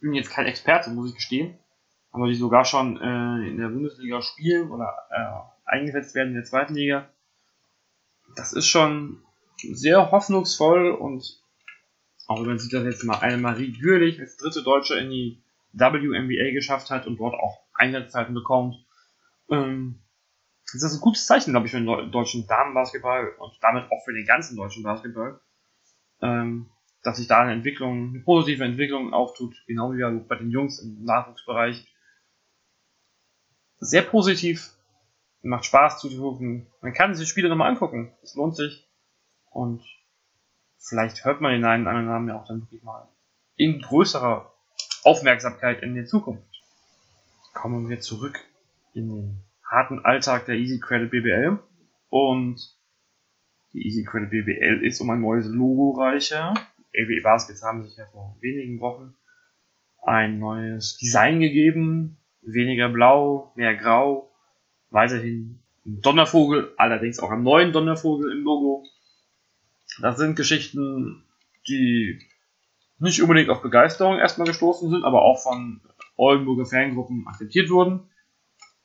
bin jetzt kein Experte, muss ich gestehen, aber die sogar schon äh, in der Bundesliga spielen oder äh, eingesetzt werden in der zweiten Liga. Das ist schon sehr hoffnungsvoll und auch wenn man sieht, dass jetzt mal eine Marie Gürlich als dritte Deutsche in die WNBA geschafft hat und dort auch Einsatzzeiten bekommt. Ähm, ist das ein gutes Zeichen, glaube ich, für den deutschen Damenbasketball und damit auch für den ganzen deutschen Basketball. Ähm, dass sich da eine Entwicklung, eine positive Entwicklung auftut, genau wie bei den Jungs im Nachwuchsbereich. Sehr positiv, macht Spaß zuzugucken. Man kann sich die Spiele nochmal angucken. Es lohnt sich. Und vielleicht hört man den einen anderen Namen ja auch dann wirklich mal in größerer Aufmerksamkeit in der Zukunft. Kommen wir zurück in den harten Alltag der Easy Credit BBL und die Easy Credit BBL ist um ein neues Logo reicher. AWE Baskets haben sich ja vor wenigen Wochen ein neues Design gegeben. Weniger blau, mehr grau. Weiterhin ein Donnervogel, allerdings auch ein neuen Donnervogel im Logo. Das sind Geschichten, die nicht unbedingt auf Begeisterung erstmal gestoßen sind, aber auch von Oldenburger Fangruppen akzeptiert wurden.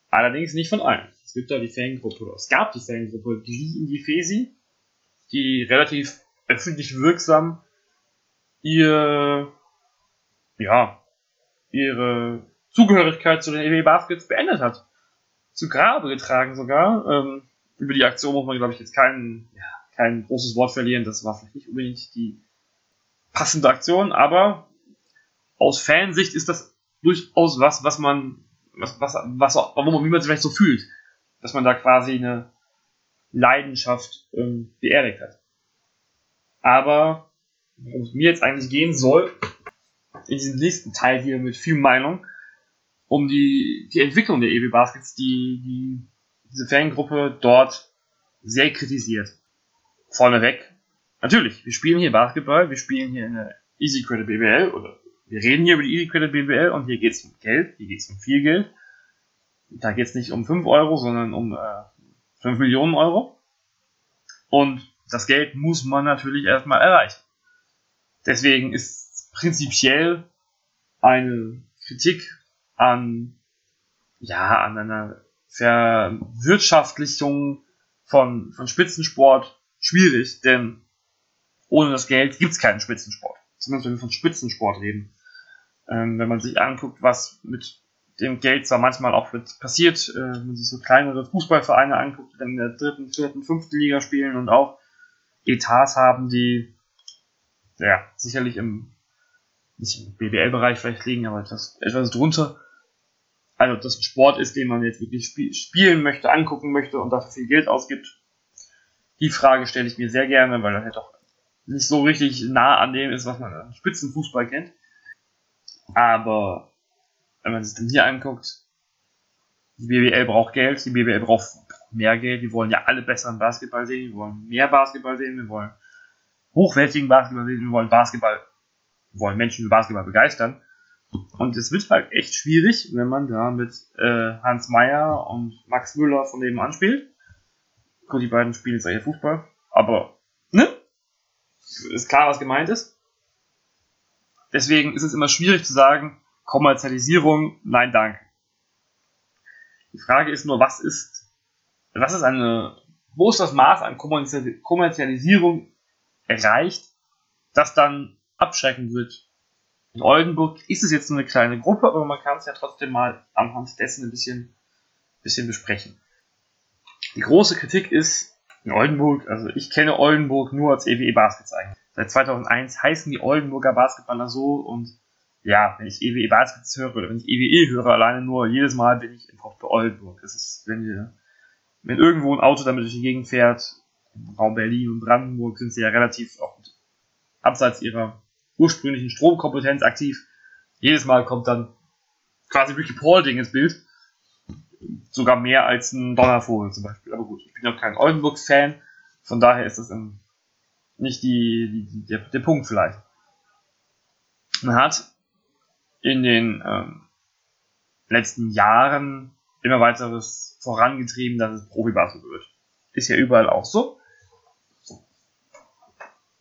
Allerdings nicht von allen. Es gibt da die Fangruppe, oder es gab die Fangruppe Glee in die Fesi, die relativ öffentlich wirksam ihr, ja, ihre Zugehörigkeit zu den EW Baskets beendet hat. Zu Grabe getragen sogar. Ähm, über die Aktion muss man, glaube ich, jetzt keinen, ja, kein großes Wort verlieren. Das war vielleicht nicht unbedingt die passende Aktion, aber aus Fansicht ist das durchaus was, was man, was, was, was, warum, wie man sich vielleicht so fühlt. Dass man da quasi eine, Leidenschaft ähm, beerdigt hat. Aber worum es mir jetzt eigentlich gehen soll, in diesem nächsten Teil hier mit viel Meinung, um die, die Entwicklung der EW Baskets, die, die diese Fangruppe dort sehr kritisiert. Vorneweg, natürlich, wir spielen hier Basketball, wir spielen hier in der Easy Credit BBL oder wir reden hier über die Easy Credit BBL und hier geht es um Geld, hier geht es um viel Geld. Da geht es nicht um 5 Euro, sondern um äh, 5 Millionen Euro. Und das Geld muss man natürlich erstmal erreichen. Deswegen ist prinzipiell eine Kritik an, ja, an einer Verwirtschaftlichung von, von Spitzensport schwierig, denn ohne das Geld gibt es keinen Spitzensport. Zumindest wenn wir von Spitzensport reden. Ähm, wenn man sich anguckt, was mit dem Geld zwar manchmal auch passiert, äh, wenn man sich so kleinere Fußballvereine anguckt, die dann in der dritten, vierten, fünften Liga spielen und auch Etats haben, die ja sicherlich im im BWL-Bereich vielleicht liegen, aber etwas, etwas drunter. Also, dass ein Sport ist, den man jetzt wirklich spiel spielen möchte, angucken möchte und dafür viel Geld ausgibt. Die Frage stelle ich mir sehr gerne, weil das halt doch nicht so richtig nah an dem ist, was man im Spitzenfußball kennt. Aber wenn man sich dann hier anguckt, die BWL braucht Geld, die BWL braucht mehr Geld, wir wollen ja alle besseren Basketball sehen, wir wollen mehr Basketball sehen, wir wollen hochwertigen Basketball sehen, wir wollen Basketball, wir wollen Menschen für Basketball begeistern. Und es wird halt echt schwierig, wenn man da mit äh, Hans Meyer und Max Müller von dem anspielt. Gut, die beiden spielen jetzt eigentlich Fußball, aber ne? Ist klar, was gemeint ist. Deswegen ist es immer schwierig zu sagen, Kommerzialisierung, nein, danke. Die Frage ist nur, was ist, was ist eine, wo ist das Maß an Kommerzialisierung erreicht, das dann abschrecken wird? In Oldenburg ist es jetzt nur eine kleine Gruppe, aber man kann es ja trotzdem mal anhand dessen ein bisschen, bisschen besprechen. Die große Kritik ist in Oldenburg, also ich kenne Oldenburg nur als EWE Baskets. Seit 2001 heißen die Oldenburger Basketballer so und ja, wenn ich EWE Baskets höre oder wenn ich EWE höre, alleine nur, jedes Mal bin ich im Kopf bei Oldenburg. Das ist, wenn wir, wenn irgendwo ein Auto damit durch die Gegend fährt, Raum Berlin und Brandenburg sind sie ja relativ auch abseits ihrer ursprünglichen Stromkompetenz aktiv. Jedes Mal kommt dann quasi Ricky Paulding ins Bild. Sogar mehr als ein Donnervogel zum Beispiel. Aber gut, ich bin ja kein Oldenburg-Fan. Von daher ist das nicht die, die, der, der Punkt vielleicht. Man hat in den ähm, letzten Jahren immer weiteres vorangetrieben, dass es Profibasketball wird. Ist ja überall auch so.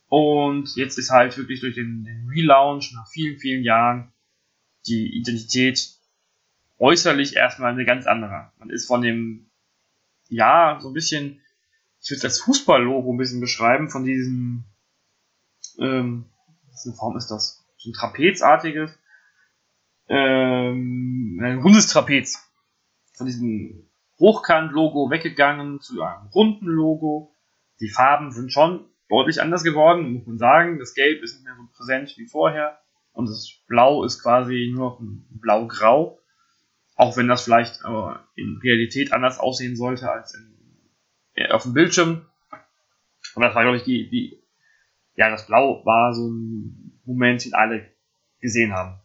Und jetzt ist halt wirklich durch den, den Relaunch nach vielen, vielen Jahren die Identität äußerlich erstmal eine ganz andere. Man ist von dem, ja, so ein bisschen, ich würde als Fußballlogo ein bisschen beschreiben, von diesem, ähm, was für eine Form ist das? So ein trapezartiges, ähm, ein rundes Trapez. Von diesem Hochkant-Logo weggegangen zu einem runden Logo. Die Farben sind schon deutlich anders geworden, muss man sagen. Das Gelb ist nicht mehr so präsent wie vorher. Und das Blau ist quasi nur noch ein Blau-Grau. Auch wenn das vielleicht äh, in Realität anders aussehen sollte als in, äh, auf dem Bildschirm. Aber das war, glaube ich, die, die, ja, das Blau war so ein Moment, den alle gesehen haben.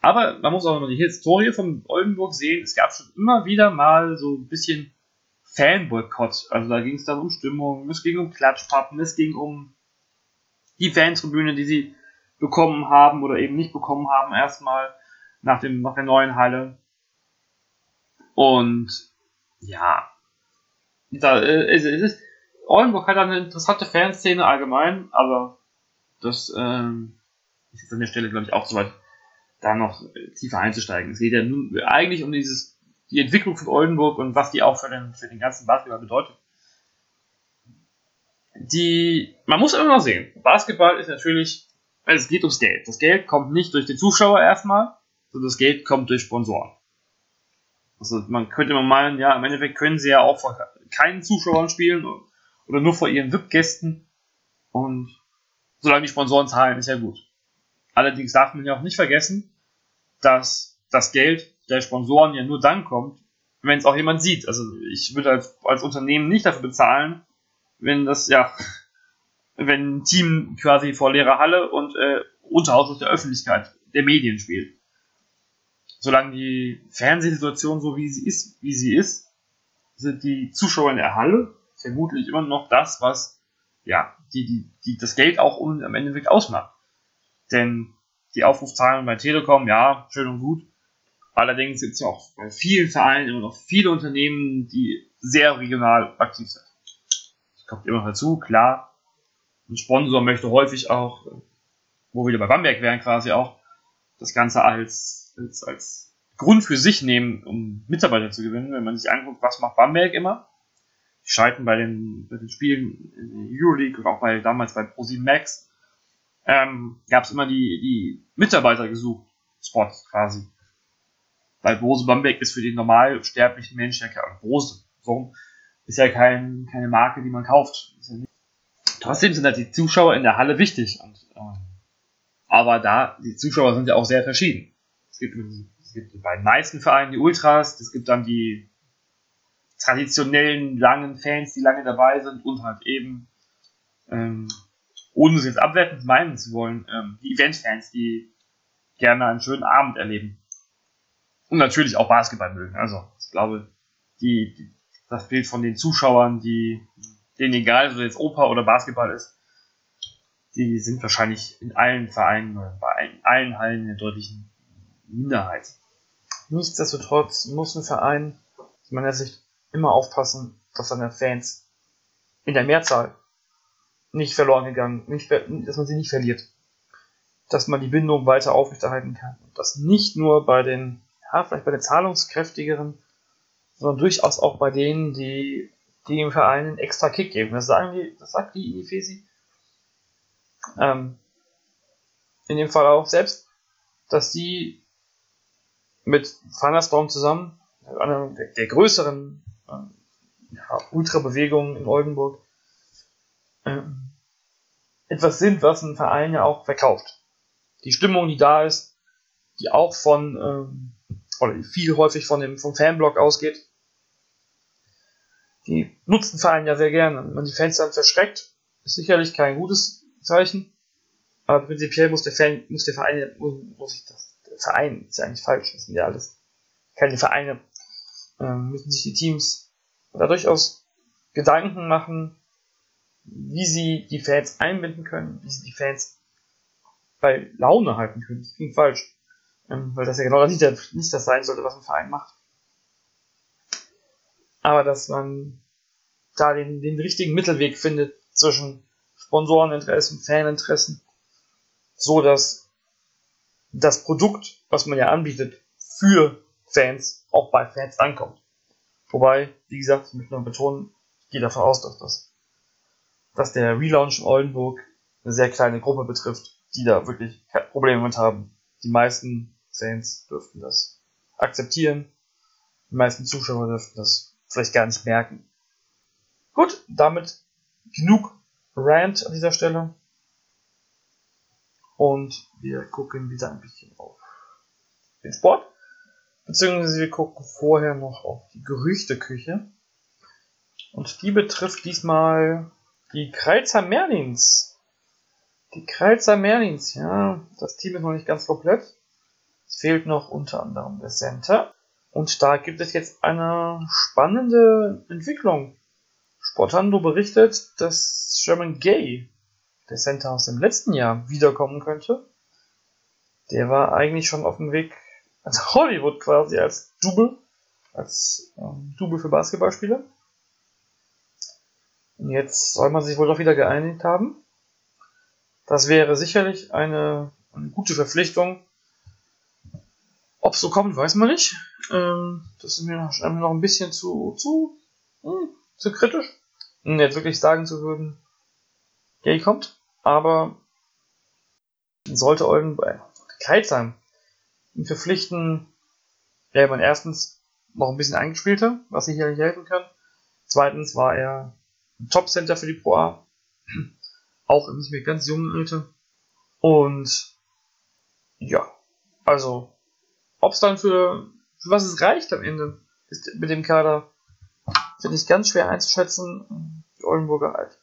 Aber man muss auch noch die Historie von Oldenburg sehen. Es gab schon immer wieder mal so ein bisschen Fanboykott. Also da ging es dann um Stimmung, es ging um Klatschpappen, es ging um die Fantribüne, die sie bekommen haben oder eben nicht bekommen haben, erstmal nach, nach der neuen Halle. Und ja, da, äh, es, ist, Oldenburg hat eine interessante Fanszene allgemein, aber das ähm, ist jetzt an der Stelle, glaube ich, auch so weit, da noch tiefer einzusteigen. Es geht ja nun eigentlich um dieses die Entwicklung von Oldenburg und was die auch für den, für den ganzen Basketball bedeutet. Die, man muss immer noch sehen, Basketball ist natürlich, also es geht ums Geld. Das Geld kommt nicht durch den Zuschauer erstmal, sondern das Geld kommt durch Sponsoren. Also man könnte mal meinen, ja, im Endeffekt können sie ja auch vor keinen Zuschauern spielen oder nur vor ihren VIP-Gästen und solange die Sponsoren zahlen, ist ja gut. Allerdings darf man ja auch nicht vergessen, dass das Geld der Sponsoren ja nur dann kommt, wenn es auch jemand sieht. Also ich würde als, als Unternehmen nicht dafür bezahlen, wenn das, ja, wenn ein Team quasi vor leerer Halle und äh, unter Ausschluss der Öffentlichkeit, der Medien spielt. Solange die Fernsehsituation so wie sie ist, wie sie ist, sind die Zuschauer in der Halle vermutlich immer noch das, was ja, die, die, die das Geld auch um, am Ende wirklich ausmacht. Denn die Aufrufzahlen bei Telekom, ja, schön und gut. Allerdings gibt es ja auch bei vielen Vereinen immer noch viele Unternehmen, die sehr regional aktiv sind. Das kommt immer dazu, klar. Ein Sponsor möchte häufig auch, wo wir bei Bamberg wären quasi auch, das Ganze als, als, als Grund für sich nehmen, um Mitarbeiter zu gewinnen. Wenn man sich anguckt, was macht Bamberg immer? Die schalten bei den, bei den Spielen in der Euroleague und auch bei, damals bei ProSieben Max, ähm, gab es immer die, die Mitarbeiter gesucht, Spots quasi. Weil Bose Bamberg ist für den normal sterblichen Menschen ja kein Bose. So ist ja kein, keine Marke, die man kauft. Ja Trotzdem sind halt die Zuschauer in der Halle wichtig. Und, ähm, aber da, die Zuschauer sind ja auch sehr verschieden. Es gibt, es gibt bei den meisten Vereinen die Ultras, es gibt dann die traditionellen langen Fans, die lange dabei sind und halt eben, ähm, ohne es jetzt abwertend meinen zu wollen, ähm, die Event-Fans, die gerne einen schönen Abend erleben. Und natürlich auch Basketball mögen. Also, ich glaube, die, die das Bild von den Zuschauern, die, denen egal, ob jetzt Oper oder Basketball ist, die sind wahrscheinlich in allen Vereinen oder bei allen Hallen eine deutliche Minderheit. Nichtsdestotrotz muss ein Verein aus meiner Sicht immer aufpassen, dass seine Fans in der Mehrzahl nicht verloren gegangen, nicht, dass man sie nicht verliert. Dass man die Bindung weiter aufrechterhalten kann. Und das nicht nur bei den, ja, vielleicht bei den zahlungskräftigeren, sondern durchaus auch bei denen, die, die dem Verein einen extra Kick geben. Das, sagen die, das sagt die Inifesi. Ähm, in dem Fall auch selbst, dass die mit Thunderstorm zusammen, einer der, größeren äh, ja, Ultrabewegungen in Oldenburg, ähm, etwas sind, was ein Verein ja auch verkauft. Die Stimmung, die da ist, die auch von, ähm, oder viel häufig von dem, vom Fanblock ausgeht, die nutzen Verein ja sehr gerne. Wenn man die Fans dann verschreckt, ist sicherlich kein gutes Zeichen. Aber prinzipiell muss der Fan, muss der Verein, muss ich das, der Verein ist ja eigentlich falsch, das sind ja alles keine Vereine, ähm, müssen sich die Teams da durchaus Gedanken machen, wie sie die Fans einbinden können, wie sie die Fans bei Laune halten können. Das klingt falsch, ähm, weil das ja genau nicht, nicht das sein sollte, was ein Verein macht. Aber dass man da den, den richtigen Mittelweg findet zwischen Sponsoreninteressen, Faninteressen, so dass das Produkt, was man ja anbietet, für Fans auch bei Fans ankommt. Wobei, wie gesagt, ich möchte noch betonen, ich gehe davon aus, dass das dass der Relaunch in Oldenburg eine sehr kleine Gruppe betrifft, die da wirklich Probleme mit haben. Die meisten Fans dürften das akzeptieren. Die meisten Zuschauer dürften das vielleicht gar nicht merken. Gut, damit genug Rant an dieser Stelle. Und wir gucken wieder ein bisschen auf den Sport. Beziehungsweise wir gucken vorher noch auf die Gerüchteküche. Und die betrifft diesmal die Kreizer Merlins. Die Kreizer Merlins, ja, das Team ist noch nicht ganz komplett. Es fehlt noch unter anderem der Center. Und da gibt es jetzt eine spannende Entwicklung. Sportando berichtet, dass Sherman Gay, der Center aus dem letzten Jahr, wiederkommen könnte. Der war eigentlich schon auf dem Weg als Hollywood quasi, als Double, als ähm, Double für Basketballspieler. Und jetzt soll man sich wohl doch wieder geeinigt haben. Das wäre sicherlich eine, eine gute Verpflichtung. Ob es so kommt, weiß man nicht. Ähm, das ist mir noch, noch ein bisschen zu, zu, hm, zu kritisch, um jetzt wirklich sagen zu würden, Gay kommt. Aber sollte Oldenburg, äh, Kreuzheim ihn verpflichten, wäre man erstens noch ein bisschen eingespielter, was sicherlich helfen kann. Zweitens war er Top-Center für die Pro A. Auch im nicht mehr ganz jungen Alter. Und ja, also, ob es dann für, für was es reicht am Ende, ist mit dem Kader, finde ich ganz schwer einzuschätzen. Die Oldenburger halt.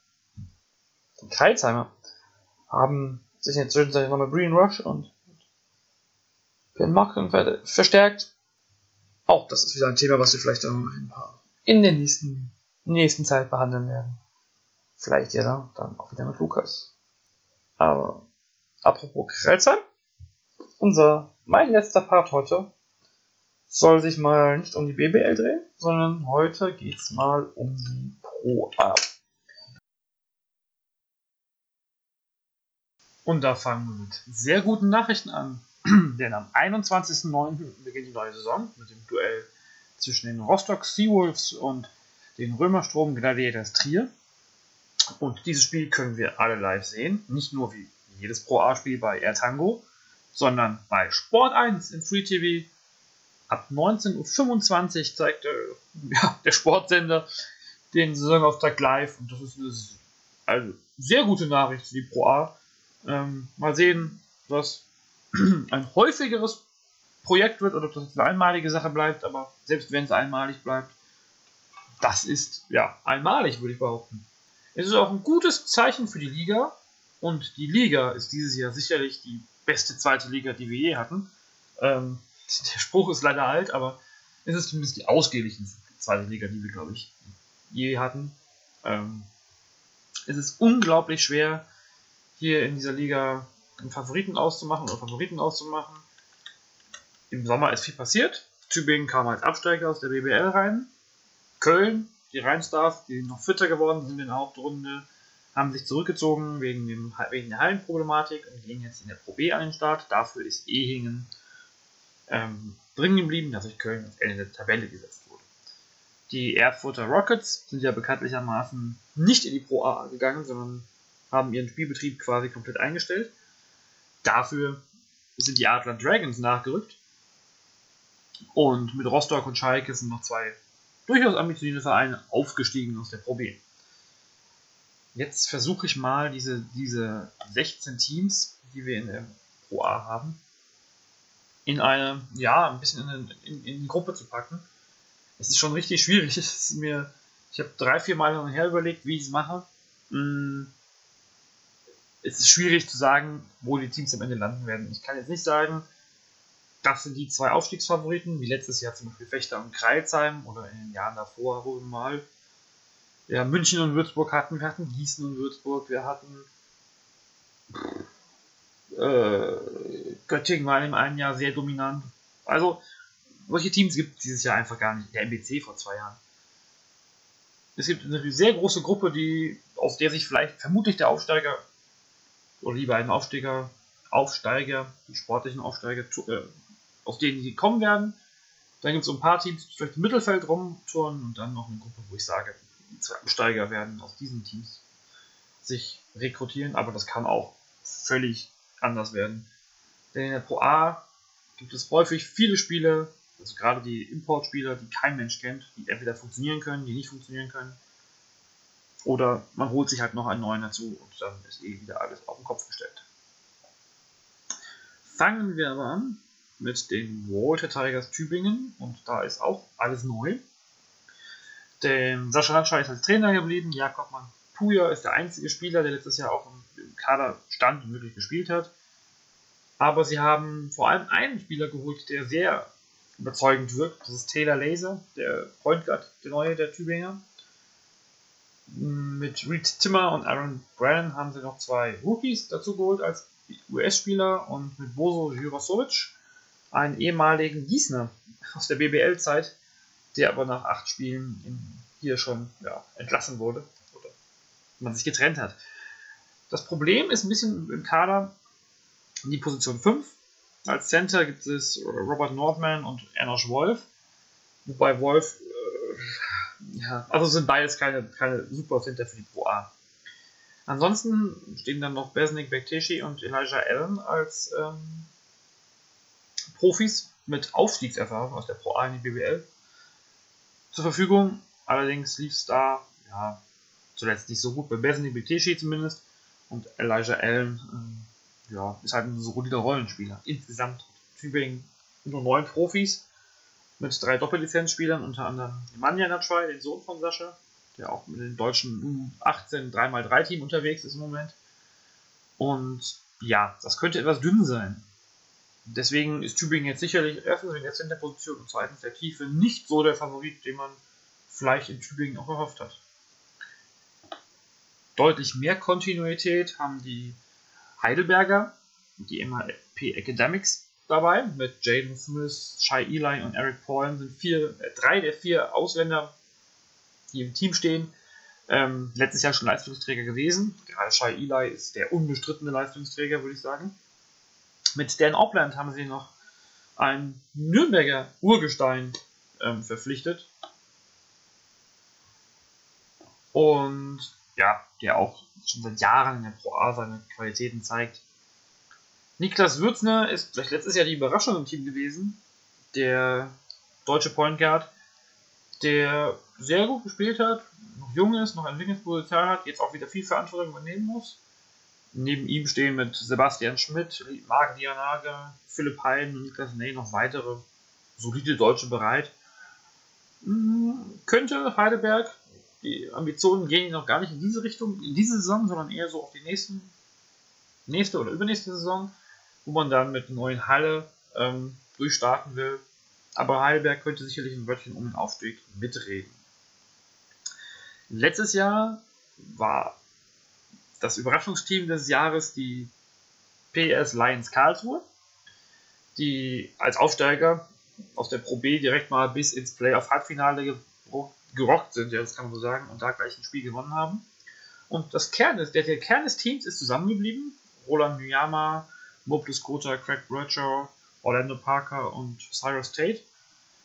Die Kreuzheimer haben sich in der Zwischenzeit nochmal Green Rush und Ben Marken verstärkt. Auch das ist wieder ein Thema, was wir vielleicht paar in der nächsten, nächsten Zeit behandeln werden. Vielleicht ja dann auch wieder mit Lukas. Aber apropos Krelzheim, unser, mein letzter Part heute soll sich mal nicht um die BBL drehen, sondern heute geht's mal um die Pro A. Und da fangen wir mit sehr guten Nachrichten an. Denn am 21.09. beginnt die neue Saison mit dem Duell zwischen den Rostock Seawolves und den Römerstrom Gladiators Trier. Und dieses Spiel können wir alle live sehen. Nicht nur wie jedes Pro A-Spiel bei Air Tango, sondern bei Sport 1 im Free TV. Ab 19.25 Uhr zeigt äh, ja, der Sportsender den Saisonauftakt live. Und das ist eine also, sehr gute Nachricht für die Pro A. Ähm, mal sehen, was ein häufigeres Projekt wird oder ob das eine einmalige Sache bleibt, aber selbst wenn es einmalig bleibt, das ist ja einmalig, würde ich behaupten. Es ist auch ein gutes Zeichen für die Liga und die Liga ist dieses Jahr sicherlich die beste zweite Liga, die wir je hatten. Ähm, der Spruch ist leider alt, aber es ist zumindest die ausgeglichenste zweite Liga, die wir, glaube ich, je hatten. Ähm, es ist unglaublich schwer, hier in dieser Liga einen Favoriten auszumachen oder Favoriten auszumachen. Im Sommer ist viel passiert. Tübingen kam als Absteiger aus der BBL rein. Köln, die Rheinstars, die noch fitter geworden sind in der Hauptrunde, haben sich zurückgezogen wegen, dem, wegen der Hallenproblematik und gehen jetzt in der Pro B an den Start. Dafür ist Ehingen ähm, drin geblieben, dass sich Köln ans Ende der Tabelle gesetzt wurde. Die Erfurter Rockets sind ja bekanntlichermaßen nicht in die Pro A gegangen, sondern haben ihren Spielbetrieb quasi komplett eingestellt. Dafür sind die Adler Dragons nachgerückt. Und mit Rostock und Schalke sind noch zwei durchaus ambitionierte Vereine aufgestiegen aus der Pro B. Jetzt versuche ich mal diese, diese 16 Teams, die wir in der Pro A haben, in eine, ja, ein bisschen in, in, in die Gruppe zu packen. Es ist schon richtig schwierig. Ist mir, ich habe drei, vier Mal her überlegt, wie ich es mache. Hm, es ist schwierig zu sagen, wo die Teams am Ende landen werden. Ich kann jetzt nicht sagen, das sind die zwei Aufstiegsfavoriten, wie letztes Jahr zum Beispiel Fechter und Kreilsheim oder in den Jahren davor, wo wir mal ja, München und Würzburg hatten, wir hatten Gießen und Würzburg, wir hatten äh, Göttingen war in einem Jahr sehr dominant. Also, solche Teams gibt es dieses Jahr einfach gar nicht. Der MBC vor zwei Jahren. Es gibt eine sehr große Gruppe, die, aus der sich vielleicht vermutlich der Aufsteiger oder lieber ein Aufsteiger, Aufsteiger, die sportlichen Aufsteiger, äh, aus denen die kommen werden. Dann gibt es so ein paar Teams, die vielleicht im Mittelfeld rumtouren und dann noch eine Gruppe, wo ich sage, die zwei Absteiger werden aus diesen Teams sich rekrutieren, aber das kann auch völlig anders werden. Denn in der Pro A gibt es häufig viele Spiele, also gerade die Importspieler, die kein Mensch kennt, die entweder funktionieren können, die nicht funktionieren können. Oder man holt sich halt noch einen neuen dazu und dann ist eh wieder alles auf den Kopf gestellt. Fangen wir aber an mit den Walter Tigers Tübingen und da ist auch alles neu. Denn Sascha Ratscher ist als Trainer geblieben, Jakob Mann Puja ist der einzige Spieler, der letztes Jahr auch im Kader stand und wirklich gespielt hat. Aber sie haben vor allem einen Spieler geholt, der sehr überzeugend wirkt. Das ist Taylor Laser, der Point der neue der Tübinger. Mit Reed Timmer und Aaron Brennan haben sie noch zwei Rookies dazu geholt als US-Spieler und mit Bozo Jurasovic, einen ehemaligen Gießner aus der BBL-Zeit, der aber nach acht Spielen hier schon ja, entlassen wurde oder man sich getrennt hat. Das Problem ist ein bisschen im Kader die Position 5. Als Center gibt es Robert Northman und Enosh Wolf. Wobei Wolf, äh, ja, also sind beides keine, keine super Center für die Pro A. Ansonsten stehen dann noch Besnik Bekteshi und Elijah Allen als ähm, Profis mit Aufstiegserfahrung aus der Pro A in die BBL zur Verfügung. Allerdings lief es da ja, zuletzt nicht so gut, bei Besnik Bekteshi zumindest. Und Elijah Allen ähm, ja, ist halt ein solider Rollenspieler. Insgesamt Tübingen nur neun Profis. mit drei Doppellizenzspielern, unter anderem Nemanja Natschwei, den Sohn von Sascha, der auch mit dem deutschen U18 3x3-Team unterwegs ist im Moment. Und ja, das könnte etwas dünn sein. Deswegen ist Tübingen jetzt sicherlich erstens in der Centerposition und zweitens der Tiefe nicht so der Favorit, den man vielleicht in Tübingen auch erhofft hat. Deutlich mehr Kontinuität haben die Heidelberger, die MHP Academics dabei, mit Jaden Smith, Shai Eli und Eric Paul sind vier, äh, drei der vier Ausländer, die im Team stehen. Ähm, letztes Jahr schon Leistungsträger gewesen. Gerade Shai Eli ist der unbestrittene Leistungsträger, würde ich sagen. Mit Dan Opland haben sie noch ein Nürnberger Urgestein ähm, verpflichtet. Und ja, der auch schon seit Jahren in der Pro A seine Qualitäten zeigt. Niklas Würzner ist vielleicht letztes Jahr die Überraschung im Team gewesen. Der deutsche Point Guard, der sehr gut gespielt hat, noch jung ist, noch Entwicklungspotenzial hat, jetzt auch wieder viel Verantwortung übernehmen muss. Neben ihm stehen mit Sebastian Schmidt, Marc Dianaga, Philipp Hein und Niklas Ney noch weitere solide Deutsche bereit. Hm, könnte Heidelberg, die Ambitionen gehen noch gar nicht in diese Richtung, in diese Saison, sondern eher so auf die nächsten, nächste oder übernächste Saison, wo man dann mit neuen Halle ähm, durchstarten will. Aber Heidelberg könnte sicherlich ein Wörtchen um den Aufstieg mitreden. Letztes Jahr war das Überraschungsteam des Jahres die PS Lions Karlsruhe, die als Aufsteiger aus der Pro B direkt mal bis ins Playoff-Halbfinale gerockt sind, ja, das kann man so sagen, und da gleich ein Spiel gewonnen haben. Und das Kern ist, der, der Kern des Teams ist zusammengeblieben. Roland Miyama, Moblus Kota, Craig Bradshaw, Orlando Parker und Cyrus Tate.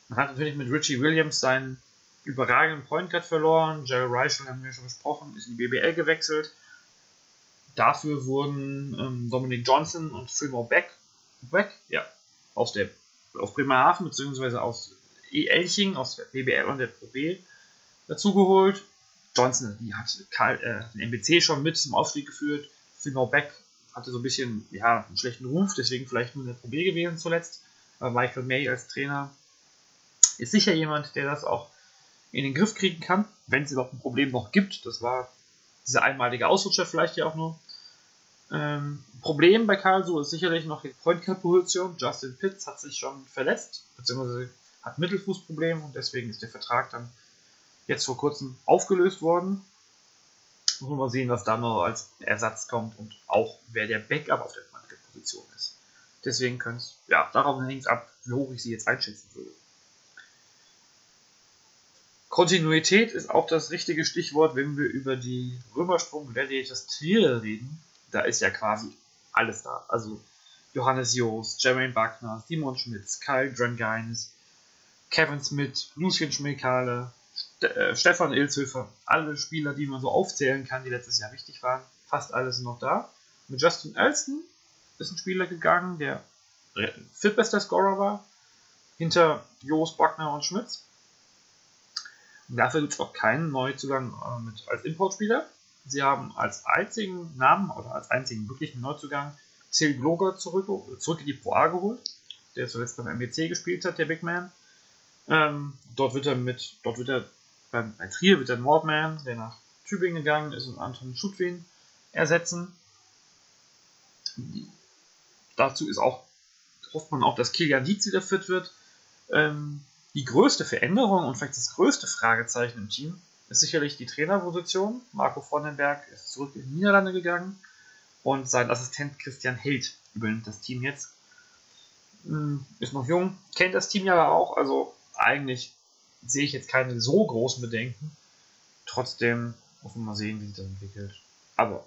Man hat natürlich mit Richie Williams seinen überragenden Point Guard verloren. Jerry Reichel haben wir schon besprochen, ist in die BBL gewechselt. Dafür wurden ähm, Dominic Johnson und Fremont Beck, Beck ja, aus, der, aus Bremerhaven bzw. aus Elching, aus der BBL und der Pro dazugeholt. Johnson, die hat Karl, äh, den MBC schon mit zum Aufstieg geführt. Fremont Beck hatte so ein bisschen ja, einen schlechten Ruf, deswegen vielleicht nur in der Pro gewesen zuletzt. Aber Michael May als Trainer ist sicher jemand, der das auch in den Griff kriegen kann, wenn es überhaupt ein Problem noch gibt. Das war dieser einmalige Ausrutscher vielleicht ja auch nur. Ähm, Problem bei Karlsruhe ist sicherlich noch die Point Guard Position. Justin Pitts hat sich schon verletzt, beziehungsweise hat Mittelfußprobleme und deswegen ist der Vertrag dann jetzt vor kurzem aufgelöst worden. Muss man mal sehen, was da noch als Ersatz kommt und auch wer der Backup auf der Point Guard Position ist. Deswegen könnte es, ja, darauf hängt es ab, wie hoch ich sie jetzt einschätzen würde. Kontinuität ist auch das richtige Stichwort, wenn wir über die Römersprung Gladiators Trier reden. Da ist ja quasi alles da. Also Johannes Joost, Jermaine Buckner, Simon Schmitz, Kyle Drangeines, Kevin Smith, Lucien Schmekale, St äh, Stefan Ilzhöfer, alle Spieler, die man so aufzählen kann, die letztes Jahr wichtig waren, fast alle sind noch da. Mit Justin Elston ist ein Spieler gegangen, der viertbester Scorer war, hinter Joost, Buckner und Schmitz. Dafür gibt es auch keinen Neuzugang äh, mit, als Importspieler. Sie haben als einzigen Namen oder als einzigen wirklichen Neuzugang Sil Gloger zurück, zurück in die Pro A geholt, der zuletzt beim MBC gespielt hat, der Big Man. Ähm, dort wird er mit, dort wird er beim, bei Trier wird er Nordman, der nach Tübingen gegangen ist, und Anton Schutwin ersetzen. Dazu ist auch, hofft man auch, dass Kilian Dietz wieder fit wird. Ähm, die größte Veränderung und vielleicht das größte Fragezeichen im Team ist sicherlich die Trainerposition. Marco Vonnenberg ist zurück in die Niederlande gegangen und sein Assistent Christian Held übernimmt das Team jetzt. Hm, ist noch jung, kennt das Team ja auch, also eigentlich sehe ich jetzt keine so großen Bedenken. Trotzdem muss man mal sehen, wie sich das entwickelt. Aber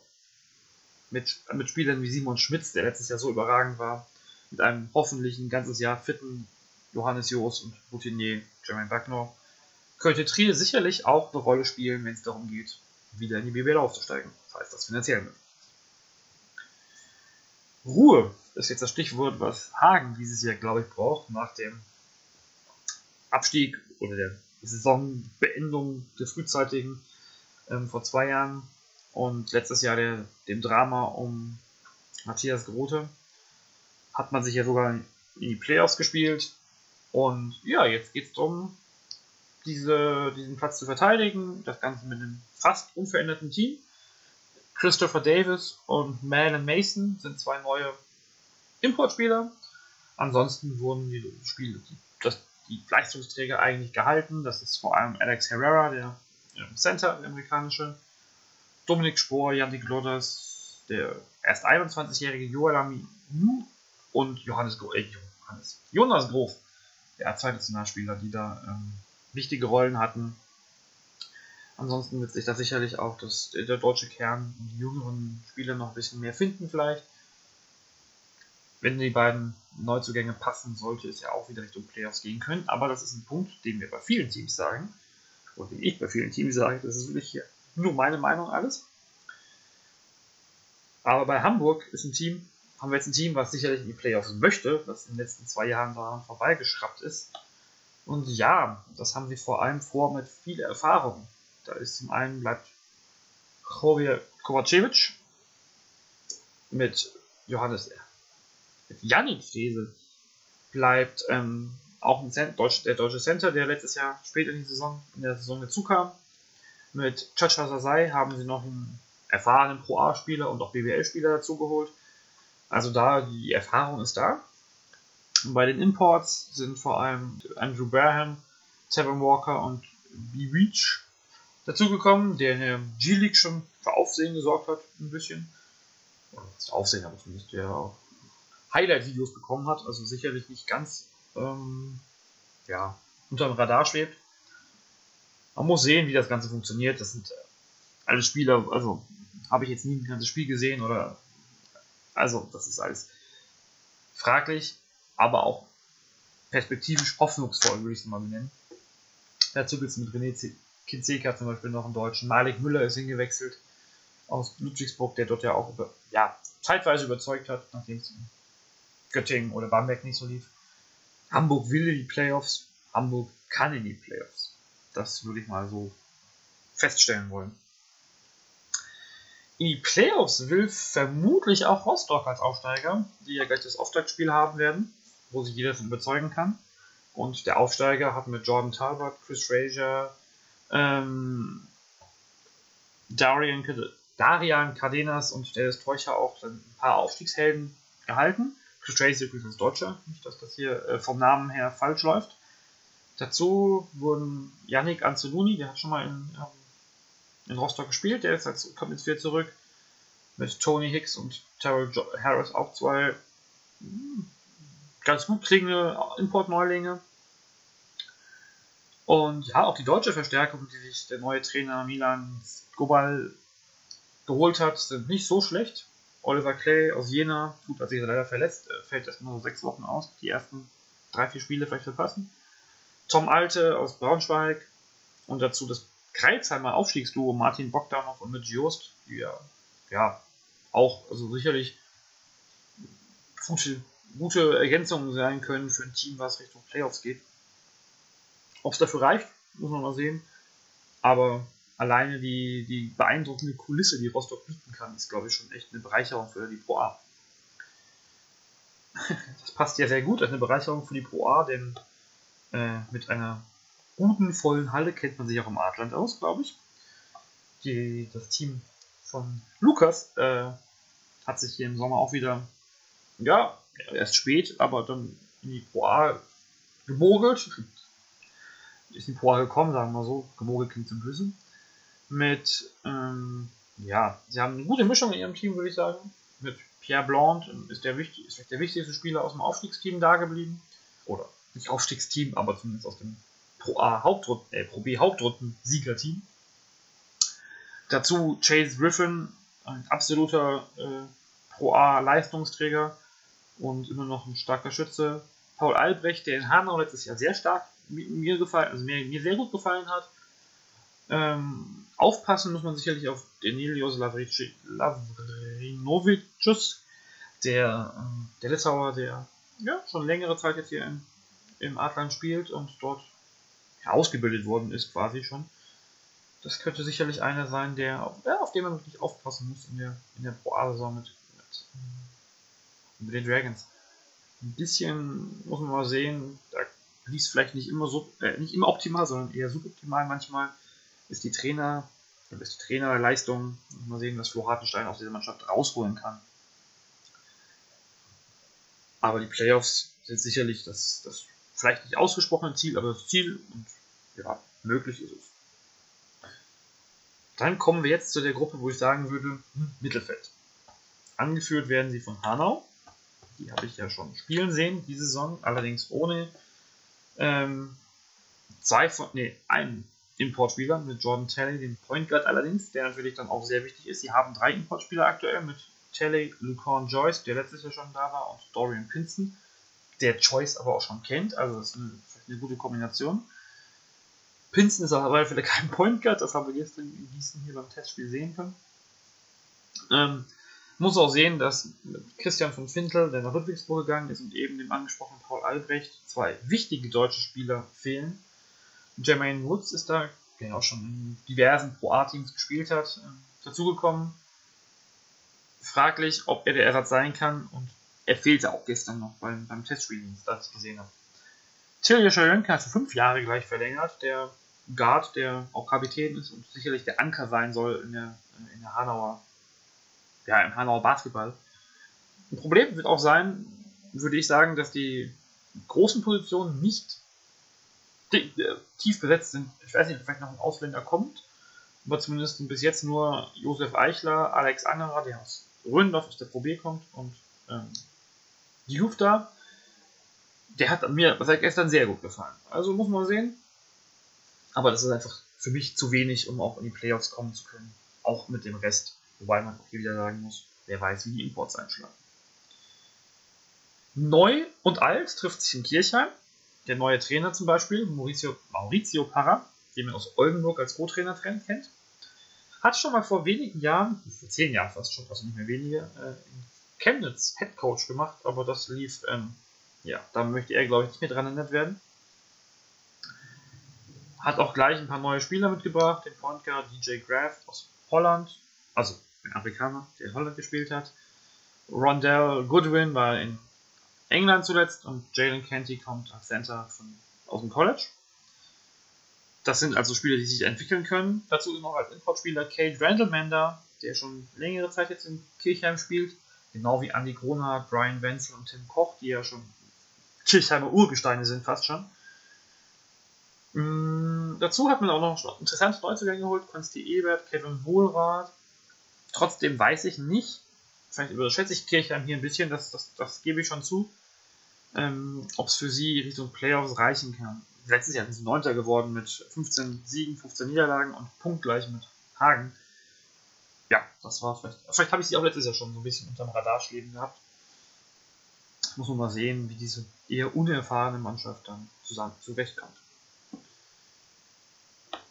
mit, mit Spielern wie Simon Schmitz, der letztes Jahr so überragend war, mit einem hoffentlich ein ganzes Jahr fitten Johannes Joos und Routinier Jermaine Wagner, könnte Trier sicherlich auch eine Rolle spielen, wenn es darum geht, wieder in die BBL aufzusteigen, falls das finanziell möglich ist. Ruhe ist jetzt das Stichwort, was Hagen dieses Jahr, glaube ich, braucht, nach dem Abstieg oder der Saisonbeendung der frühzeitigen ähm, vor zwei Jahren und letztes Jahr der, dem Drama um Matthias Grote hat man sich ja sogar in die Playoffs gespielt, Und ja, jetzt geht es darum, diese, diesen Platz zu verteidigen. Das Ganze mit einem fast unveränderten Team. Christopher Davis und Malin Mason sind zwei neue Importspieler. Ansonsten wurden die Spiele, die, das, die Leistungsträger eigentlich gehalten. Das ist vor allem Alex Herrera, der Center, der amerikanische. Dominik Spohr, Yannick Lodders, der erst 21-jährige Joel Aminou und Johannes, äh, Johannes, Jonas Grof, der Zweitnationalspieler, die da ähm, wichtige Rollen hatten. Ansonsten wird sich da sicherlich auch das, der deutsche Kern und die jüngeren Spieler noch ein bisschen mehr finden vielleicht. Wenn die beiden Neuzugänge passen, sollte es ja auch wieder Richtung Playoffs gehen können. Aber das ist ein Punkt, den wir bei vielen Teams sagen. Oder den ich bei vielen Teams sage. Das ist wirklich nur meine Meinung alles. Aber bei Hamburg ist ein Team, haben wir jetzt ein Team, was sicherlich in die Playoffs möchte, was in den letzten zwei Jahren daran vorbeigeschraubt ist. Und ja, das haben sie vor allem vor mit viel Erfahrung. Da ist zum einen bleibt Kovacevic mit Johannes mit Janik Frese bleibt ähm, auch ein Deutsch, der deutsche Center, der letztes Jahr spät in die Saison, in der Saison dazukam. Mit Chacha Sasai haben sie noch einen erfahrenen Pro A-Spieler und auch BWL-Spieler dazugeholt. Also da, die Erfahrung ist da. Bei den Imports sind vor allem Andrew Barham, Tevin Walker und B. Reach dazugekommen, der in der G-League schon für Aufsehen gesorgt hat, ein bisschen. Oder das Aufsehen, aber zumindest der auch Highlight-Videos bekommen hat, also sicherlich nicht ganz ähm, ja, unter dem Radar schwebt. Man muss sehen, wie das Ganze funktioniert. Das sind äh, alle Spieler, also habe ich jetzt nie ein ganzes Spiel gesehen oder also das ist alles fraglich, aber auch perspektivisch hoffnungsvoll, würde ich es mal nennen. Dazu gibt es mit René Kinzeka zum Beispiel noch einen Deutschen. Malik Müller ist hingewechselt aus Ludwigsburg, der dort ja auch über, ja, zeitweise überzeugt hat, nachdem es in Göttingen oder Bamberg nicht so lief. Hamburg will in die Playoffs, Hamburg kann in die Playoffs. Das würde ich mal so feststellen wollen. In die Playoffs will vermutlich auch Rostock als Aufsteiger, die ja gleich das Auftaktspiel haben werden, wo sich jeder von überzeugen kann. Und der Aufsteiger hat mit Jordan Talbot, Chris Frazier, ähm, Darian, Darian Cardenas und Dennis Teucher auch ein paar Aufstiegshelden gehalten. Chris Tracy übrigens als Deutscher, nicht, dass das hier äh, vom Namen her falsch läuft. Dazu wurden Yannick Anzaluni, der hat schon mal in, in Rostock gespielt, der ist jetzt, kommt jetzt wieder zurück. Mit Tony Hicks und Terrell Harris auch zwei hm, ganz gut klingende Importneulinge. Und ja, auch die deutsche Verstärkung, die sich der neue Trainer Milan Gobal geholt hat, sind nicht so schlecht. Oliver Clay aus Jena, gut, als sich leider verletzt, äh, fällt erst nur sechs Wochen aus, die ersten drei, vier Spiele vielleicht verpassen. Tom Alte aus Braunschweig und dazu das Kreuzheimer Aufstiegsduo Martin Bogdanov und mit Jost, die ja, ja auch also sicherlich gute, gute Ergänzungen sein können für ein Team, was Richtung Playoffs geht. Ob es dafür reicht, muss man mal sehen. Aber alleine die, die beeindruckende Kulisse, die Rostock bieten kann, ist, glaube ich, schon echt eine Bereicherung für die Pro A. Das passt ja sehr gut, eine Bereicherung für die Pro A, denn äh, mit einer guten, vollen Halle kennt man sich auch im Adland aus, glaube ich. Die, das Team von Lukas äh, hat sich hier im Sommer auch wieder, ja, erst spät, aber dann in die Pro A gemogelt. Ist in die Pro gekommen, sagen wir so. Gemogelt klingt zum Böse mit, ähm, ja, sie haben eine gute Mischung in ihrem Team, würde ich sagen. Mit Pierre Blanc ist der, wichtig, ist der wichtigste Spieler aus dem Aufstiegsteam da geblieben. Oder nicht Aufstiegsteam, aber zumindest aus dem Pro A Hauptrunden, äh, Pro B Hauptrunden Siegerteam. Dazu Chase Griffin, ein absoluter äh, Pro A Leistungsträger und immer noch ein starker Schütze. Paul Albrecht, der in Hanau letztes Jahr sehr stark mir gefallen, also mir, mir sehr gut gefallen hat. Ähm, aufpassen muss man sicherlich auf Danilios Lavrinovicius, der, ähm, der Litauer, der ja, schon längere Zeit jetzt hier in, im Adland spielt und dort ausgebildet worden ist, quasi schon. Das könnte sicherlich einer sein, der, ja, auf den man wirklich aufpassen muss in der, in der Pro A-Saison mit, mit, mit den Dragons. Ein bisschen muss man mal sehen, da lief es vielleicht nicht immer so, äh, nicht immer optimal, sondern eher suboptimal manchmal. Ist die Trainer, ist die Trainerleistung, mal sehen, was Flo Hartenstein aus dieser Mannschaft rausholen kann. Aber die Playoffs sind sicherlich das, das vielleicht nicht ausgesprochene Ziel, aber das Ziel und ja, möglich ist es. Dann kommen wir jetzt zu der Gruppe, wo ich sagen würde, hm, Mittelfeld. Angeführt werden sie von Hanau. Die habe ich ja schon spielen sehen, diese Saison, allerdings ohne ähm, zwei von, nee, einen Importspieler mit Jordan Talley, dem Point Guard allerdings, der natürlich dann auch sehr wichtig ist. Sie haben drei Importspieler aktuell mit Talley, Lucan Joyce, der letztes Jahr schon da war, und Dorian Pinston, der Joyce aber auch schon kennt, also das ist eine, eine gute Kombination. Pinston ist aber vielleicht kein Point Guard, das haben wir gestern in Gießen hier beim Testspiel sehen können. Ähm, muss auch sehen, dass Christian von Fintel, der nach Ludwigsburg gegangen ist, und eben dem angesprochenen Paul Albrecht zwei wichtige deutsche Spieler fehlen. Jermaine Woods ist da, der auch schon in diversen Pro-A-Teams gespielt hat, äh, dazugekommen. Fraglich, ob er der Ersatz sein kann und er fehlte auch gestern noch beim, beim Testreading, das ich gesehen habe. Tilja Schajönka hat für fünf Jahre gleich verlängert, der Guard, der auch Kapitän ist und sicherlich der Anker sein soll in der, in der Hanauer ja, im Hanauer Basketball. Ein Problem wird auch sein, würde ich sagen, dass die großen Positionen nicht äh, tief besetzt sind. Ich weiß nicht, ob vielleicht noch ein Ausländer kommt, aber zumindest bis jetzt nur Josef Eichler, Alex Angerer, der aus Röndorf aus der Pro B kommt und ähm, Youth da. Der hat mir seit gestern sehr gut gefallen. Also muss man sehen. Aber das ist einfach für mich zu wenig, um auch in die Playoffs kommen zu können. Auch mit dem Rest. Wobei man auch hier wieder sagen muss, wer weiß, wie die Imports einschlagen. Neu und alt trifft sich in Kirchheim. Der neue Trainer zum Beispiel, Maurizio, Maurizio Parra, den man aus Oldenburg als Co-Trainer kennt, hat schon mal vor wenigen Jahren, vor zehn Jahren fast schon, also nicht mehr wenige, äh, in Chemnitz Head Coach gemacht, aber das lief, ähm, ja, da möchte er, glaube ich, nicht mehr dran erinnert werden. Hat auch gleich ein paar neue Spieler mitgebracht, den Point Guard DJ Graff aus Holland, also ein Afrikaner, der in Holland gespielt hat. Rondell Goodwin war in England zuletzt und Jalen Canty kommt als Center von, aus dem College. Das sind also Spieler, die sich entwickeln können. Dazu noch als Importspieler Kate Randallmander, der schon längere Zeit jetzt in Kirchheim spielt. Genau wie Andy Kronhardt, Brian Wenzel und Tim Koch, die ja schon Kirchheimer Urgesteine sind, fast schon. Mm, dazu hat man auch noch interessante Neuzugänge geholt. Konsti Ebert, Kevin Wohlrath, Trotzdem weiß ich nicht, vielleicht überschätze ich Kirchheim hier ein bisschen, das, das, das gebe ich schon zu, ähm, ob es für sie Richtung Playoffs reichen kann. Letztes Jahr sind sie Neunter geworden mit 15 Siegen, 15 Niederlagen und punktgleich mit Hagen. Ja, das war vielleicht. Vielleicht habe ich sie auch letztes Jahr schon so ein bisschen unterm Radar schweben gehabt. Muss man mal sehen, wie diese eher unerfahrene Mannschaft dann zusammen zurechtkommt.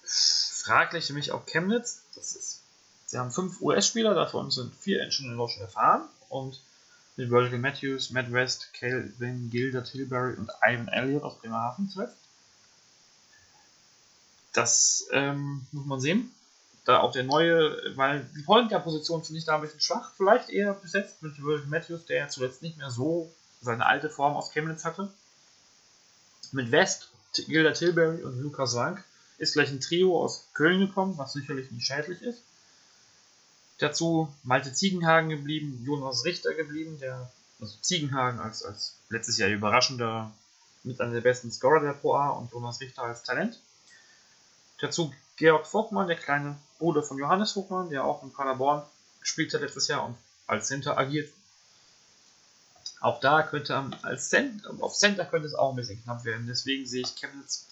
Fraglich mich auch Chemnitz. Das ist Sie haben fünf US-Spieler, davon sind vier schon in Deutschland erfahren und mit Virgil Matthews, Matt West, Calvin Gilder Tilbury und Ivan Elliott aus Bremerhaven zuletzt. Das ähm, muss man sehen. Da auch der neue, weil die Point Position finde ich da ein bisschen schwach, vielleicht eher besetzt mit Virgil Matthews, der ja zuletzt nicht mehr so seine alte Form aus Chemnitz hatte. Mit West, Gilder Tilbury und Lukas Wank ist gleich ein Trio aus Köln gekommen, was sicherlich nicht schädlich ist. Dazu Malte Ziegenhagen geblieben, Jonas Richter geblieben, der also Ziegenhagen als, als letztes Jahr überraschender mit einer der besten Scorer der Pro A und Jonas Richter als Talent. Dazu Georg Vogtmann, der kleine Bruder von Johannes Vogtmann, der auch in Paderborn gespielt hat letztes Jahr und als Center agiert. Auch da könnte als Center, auf Center könnte es auch ein bisschen knapp werden. Deswegen sehe ich Chemnitz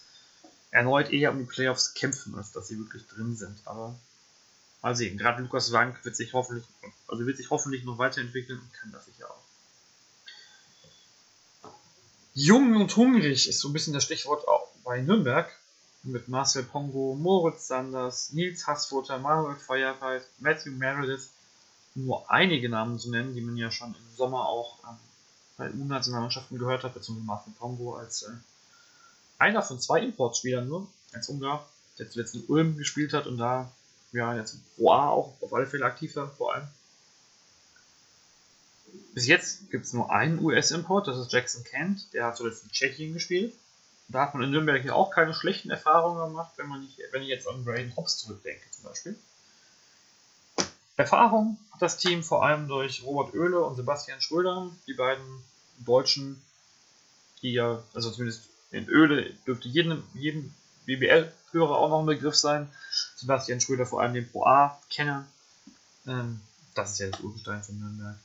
erneut eher um die Playoffs kämpfen, als dass sie wirklich drin sind. Aber Mal sehen. Gerade Lukas Wank wird sich hoffentlich, also wird sich hoffentlich noch weiterentwickeln und kann das sicher auch. Jung und hungrig ist so ein bisschen das Stichwort auch bei Nürnberg. Mit Marcel Pongo, Moritz Sanders, Nils Hassfurter, Manuel Feuerfeit, Matthew Meredith. Nur einige Namen zu nennen, die man ja schon im Sommer auch ähm, bei U-Nationalmannschaften gehört hat, beziehungsweise Marcel Pongo als äh, einer von zwei Importspielern nur, als Ungar, der zuletzt in Ulm gespielt hat und da ja, jetzt Pro A auch auf alle Fälle aktiver, vor allem. Bis jetzt gibt es nur einen US-Import, das ist Jackson Kent, der hat zuletzt in Tschechien gespielt. Da hat man in Nürnberg ja auch keine schlechten Erfahrungen gemacht, wenn man nicht, wenn ich jetzt an Braden Hobbs zurückdenke zum Beispiel. Erfahrung hat das Team vor allem durch Robert Oehle und Sebastian Schröder, die beiden Deutschen, die ja, also zumindest in Oehle dürfte jedem, jedem BBL-Hörer auch noch ein Begriff sein. Sebastian Schröder vor allem den Pro A-Kenner. Ähm, das ist ja das Urgestein von Nürnberg.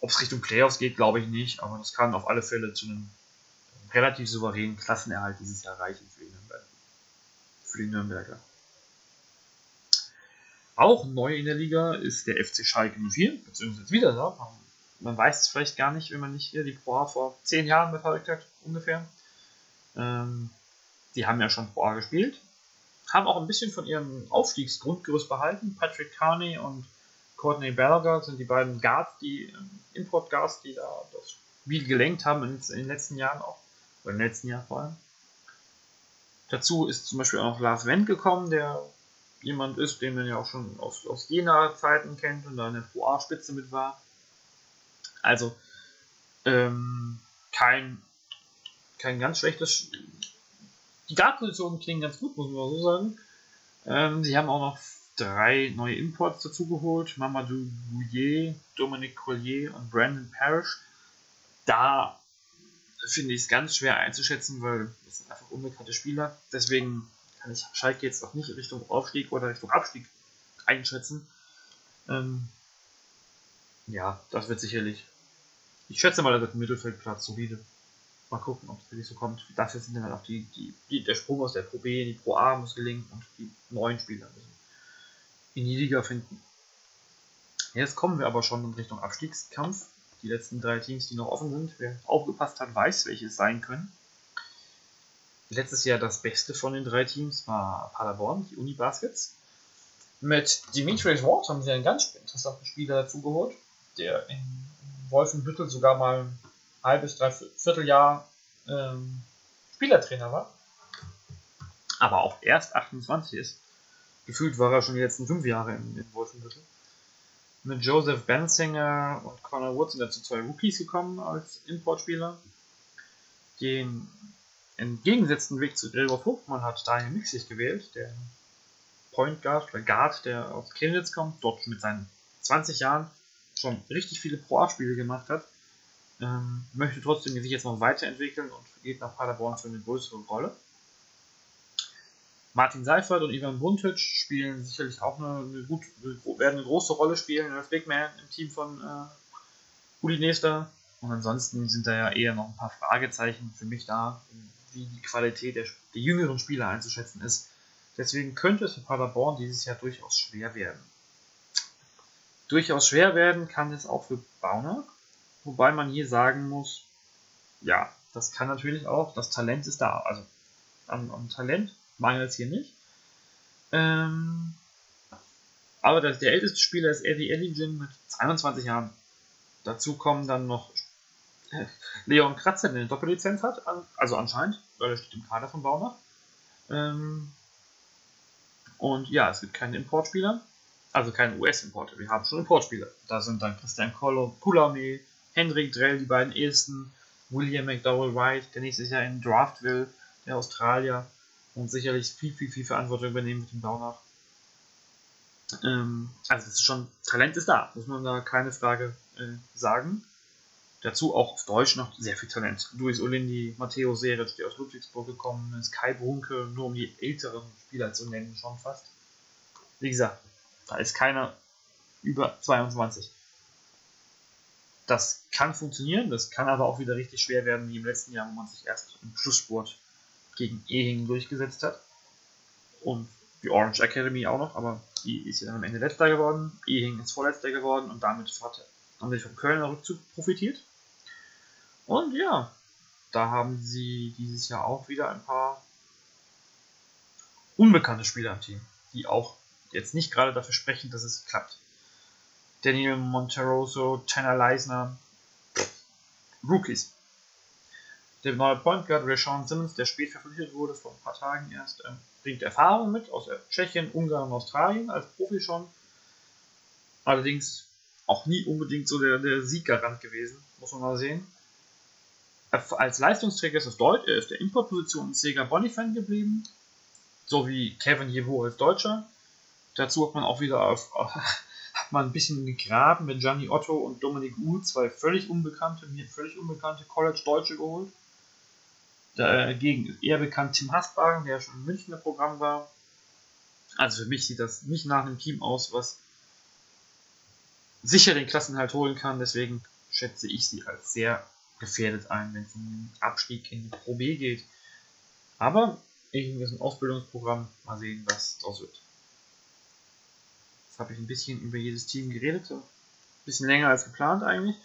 Ob es Richtung Playoffs geht, glaube ich nicht, aber das kann auf alle Fälle zu einem relativ souveränen Klassenerhalt dieses Jahr reichen für die, Nürnberger. Für die Nürnberger. Auch neu in der Liga ist der FC Schalke 04, beziehungsweise wieder da. Man weiß es vielleicht gar nicht, wenn man nicht hier die Pro A vor zehn Jahren verfolgt hat, ungefähr. Ähm, die haben ja schon Pro A gespielt, haben auch ein bisschen von ihrem Aufstiegsgrundgerüst behalten. Patrick Carney und Courtney Berger sind die beiden Guards, die ähm, Import-Guards, die da das Spiel gelenkt haben in, in, den letzten Jahren auch, oder im letzten Jahr vor allem. Dazu ist zum Beispiel auch noch Lars Wendt gekommen, der jemand ist, den man ja auch schon aus, aus Jena-Zeiten kennt und da in der Pro A-Spitze mit war. Also ähm, kein, kein ganz schlechtes. Die Guard-Positionen klingen ganz gut, muss man so sagen. Ähm, sie haben auch noch drei neue Imports dazugeholt: Mamadou Bouillet, Dominic Collier und Brandon Parrish. Da finde ich es ganz schwer einzuschätzen, weil das sind einfach unbekannte Spieler. Deswegen kann ich Schalke jetzt auch nicht Richtung Aufstieg oder Richtung Abstieg einschätzen. Ähm, ja, das wird sicherlich. Ich schätze mal, da wird ein Mittelfeldplatz solide. Mal gucken, ob es wirklich so kommt. Dafür sind dann halt auch die, die, die, der Sprung aus der Pro B in die Pro A muss gelingen und die neuen Spieler müssen in die Liga finden. Jetzt kommen wir aber schon in Richtung Abstiegskampf. Die letzten drei Teams, die noch offen sind. Wer aufgepasst hat, weiß, welche es sein können. Letztes Jahr das Beste von den drei Teams war Paderborn, die Uni Baskets. Mit Dimitri Ward haben sie einen ganz interessanten Spieler dazugeholt, der in Wolfenbüttel sogar mal ein halbes, dreiviertel Jahr ähm, Spielertrainer war. Aber auch erst 28 ist. Gefühlt war er schon die letzten fünf Jahre in, in Wolfenbüttel. Mit Joseph Bensinger und Connor Woods sind dazu zwei Rookies gekommen als Importspieler. Den entgegengesetzten Weg zu Gregor Vogtmann hat Daniel Mixig gewählt, der Point Guard oder Guard, der aus Chemnitz kommt, dort mit seinen 20 Jahren schon richtig viele Pro-A-Spiele gemacht hat, ähm, möchte trotzdem sich jetzt noch weiterentwickeln und geht nach Paderborn für eine größere Rolle. Martin Seifert und Ivan Buntic spielen sicherlich auch eine, eine gut, werden eine große Rolle spielen als Big Man im Team von äh, Uli Nester. Und ansonsten sind da ja eher noch ein paar Fragezeichen für mich da, wie die Qualität der, der jüngeren Spieler einzuschätzen ist. Deswegen könnte es für Paderborn dieses Jahr durchaus schwer werden. Durchaus schwer werden kann es auch für Bauner, wobei man hier sagen muss, ja, das kann natürlich auch, das Talent ist da, also am, am Talent mangelt es hier nicht. Ähm, aber der, der älteste Spieler ist Eddie Elligin mit 21 Jahren. Dazu kommen dann noch Leon Kratzer, der eine Doppellizenz hat, also anscheinend, weil er steht im Kader von Baumach. Ähm, und ja, es gibt keine Importspieler, also keine US-Importe. Wir haben schon Importspieler. Da sind dann Christian Kulame, Hendrik Drell, die beiden ehesten, William McDowell White, der nächstes Jahr in Draft will, der Australier und sicherlich viel, viel, viel Verantwortung übernehmen mit dem Baunach. Ähm, also das ist schon, Talent ist da, muss man da keine Frage äh, sagen. Dazu auch auf Deutsch noch sehr viel Talent. Luis Olindi, Matteo Seric, der aus Ludwigsburg gekommen ist, Kai Brunke, nur um die älteren Spieler zu nennen, schon fast. Wie gesagt, da ist keiner über 22. Das kann funktionieren, das kann aber auch wieder richtig schwer werden, wie im letzten Jahr, wo man sich erst im Schlusssport gegen Ehing durchgesetzt hat. Und die Orange Academy auch noch, aber die ist ja dann am Ende letzter geworden. Ehing ist vorletzter geworden und damit hat, haben sie vom Kölner Rückzug profitiert. Und ja, da haben sie dieses Jahr auch wieder ein paar unbekannte Spieler im Team, die auch jetzt nicht gerade dafür sprechen, dass es klappt. Daniel Monteroso, Tanner Leisner, Rookies. Der neue Point Guard Rashawn Simmons, der spät verpflichtet wurde, vor ein paar Tagen erst, äh, bringt Erfahrung mit aus Tschechien, Ungarn und Australien als Profi schon. Allerdings auch nie unbedingt so der, der Sieggarant gewesen, muss man mal sehen. als Leistungsträger ist, das Deut er ist der Importposition Sega Bonifan geblieben, so wie Kevin Jevo als Deutscher. Dazu hat man auch wieder auf, hat man ein bisschen gegraben mit Gianni Otto und Dominik Uhl, zwei völlig unbekannte, mir völlig unbekannte College-Deutsche geholt. Dagegen ist eher bekannt Tim Hasbagen, der schon im Münchner Programm war. Also für mich sieht das nicht nach einem Team aus, was sicher den Klassenhalt holen kann. Deswegen schätze ich sie als sehr gefährdet ein, wenn es um den Abstieg in die Pro B geht. Aber irgendwie ist ein Ausbildungsprogramm. Mal sehen, was daraus wird. Jetzt habe ich ein bisschen über jedes Team geredet. Ein bisschen länger als geplant eigentlich.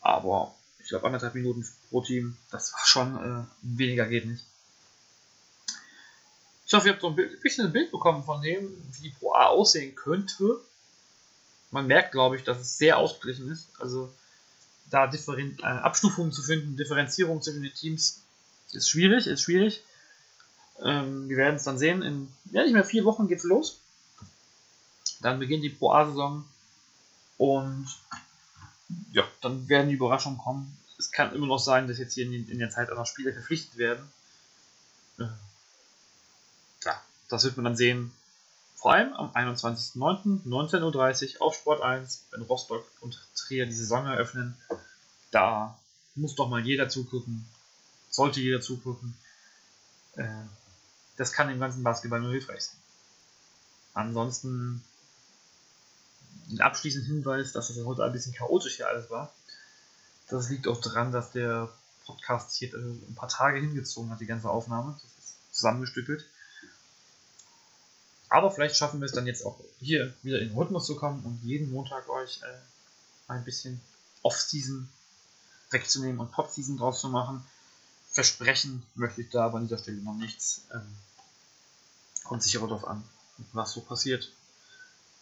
Aber ich glaube anderthalb Minuten pro Team. Das war schon äh, weniger geht nicht. Ich hoffe, ihr habt so ein bisschen ein Bild bekommen von dem, wie die Pro A aussehen könnte. Man merkt, glaube ich, dass es sehr ausgeglichen ist. Also da Differen äh, Abstufungen zu finden, Differenzierung zwischen den Teams ist schwierig, ist schwierig. Ähm, wir werden es dann sehen. In ja, nicht mehr vier Wochen geht's los. Dann beginnt die Pro A-Saison und ja, dann werden die Überraschungen kommen. Es kann immer noch sein, dass jetzt hier in, in der Zeit auch noch Spieler verpflichtet werden. Äh, ja, das wird man dann sehen. Vor allem am 21.09.19.30 Uhr auf Sport 1, wenn Rostock und Trier die Saison eröffnen. Da muss doch mal jeder zugucken. Sollte jeder zugucken. Äh, das kann im ganzen Basketball nur hilfreich sein. Ansonsten ein abschließender Hinweis, dass es heute ein bisschen chaotisch hier alles war. Das liegt auch daran, dass der Podcast hier ein paar Tage hingezogen hat, die ganze Aufnahme. Das ist zusammengestückelt. Aber vielleicht schaffen wir es dann jetzt auch hier wieder in den Rhythmus zu kommen und jeden Montag euch äh, ein bisschen Off-Season wegzunehmen und Pod-Season draus zu machen. Versprechen möchte ich da aber an dieser Stelle noch nichts. Ähm, kommt sicher darauf an, was so passiert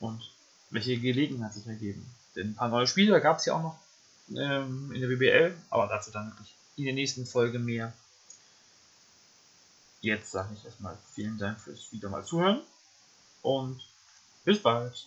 und welche Gelegenheit sich ergeben. Denn ein paar neue Spieler gab es ja auch noch ähm, in der WBL, aber dazu dann wirklich in der nächsten Folge mehr. Jetzt sage ich erstmal vielen Dank fürs wieder mal zuhören und bis bald.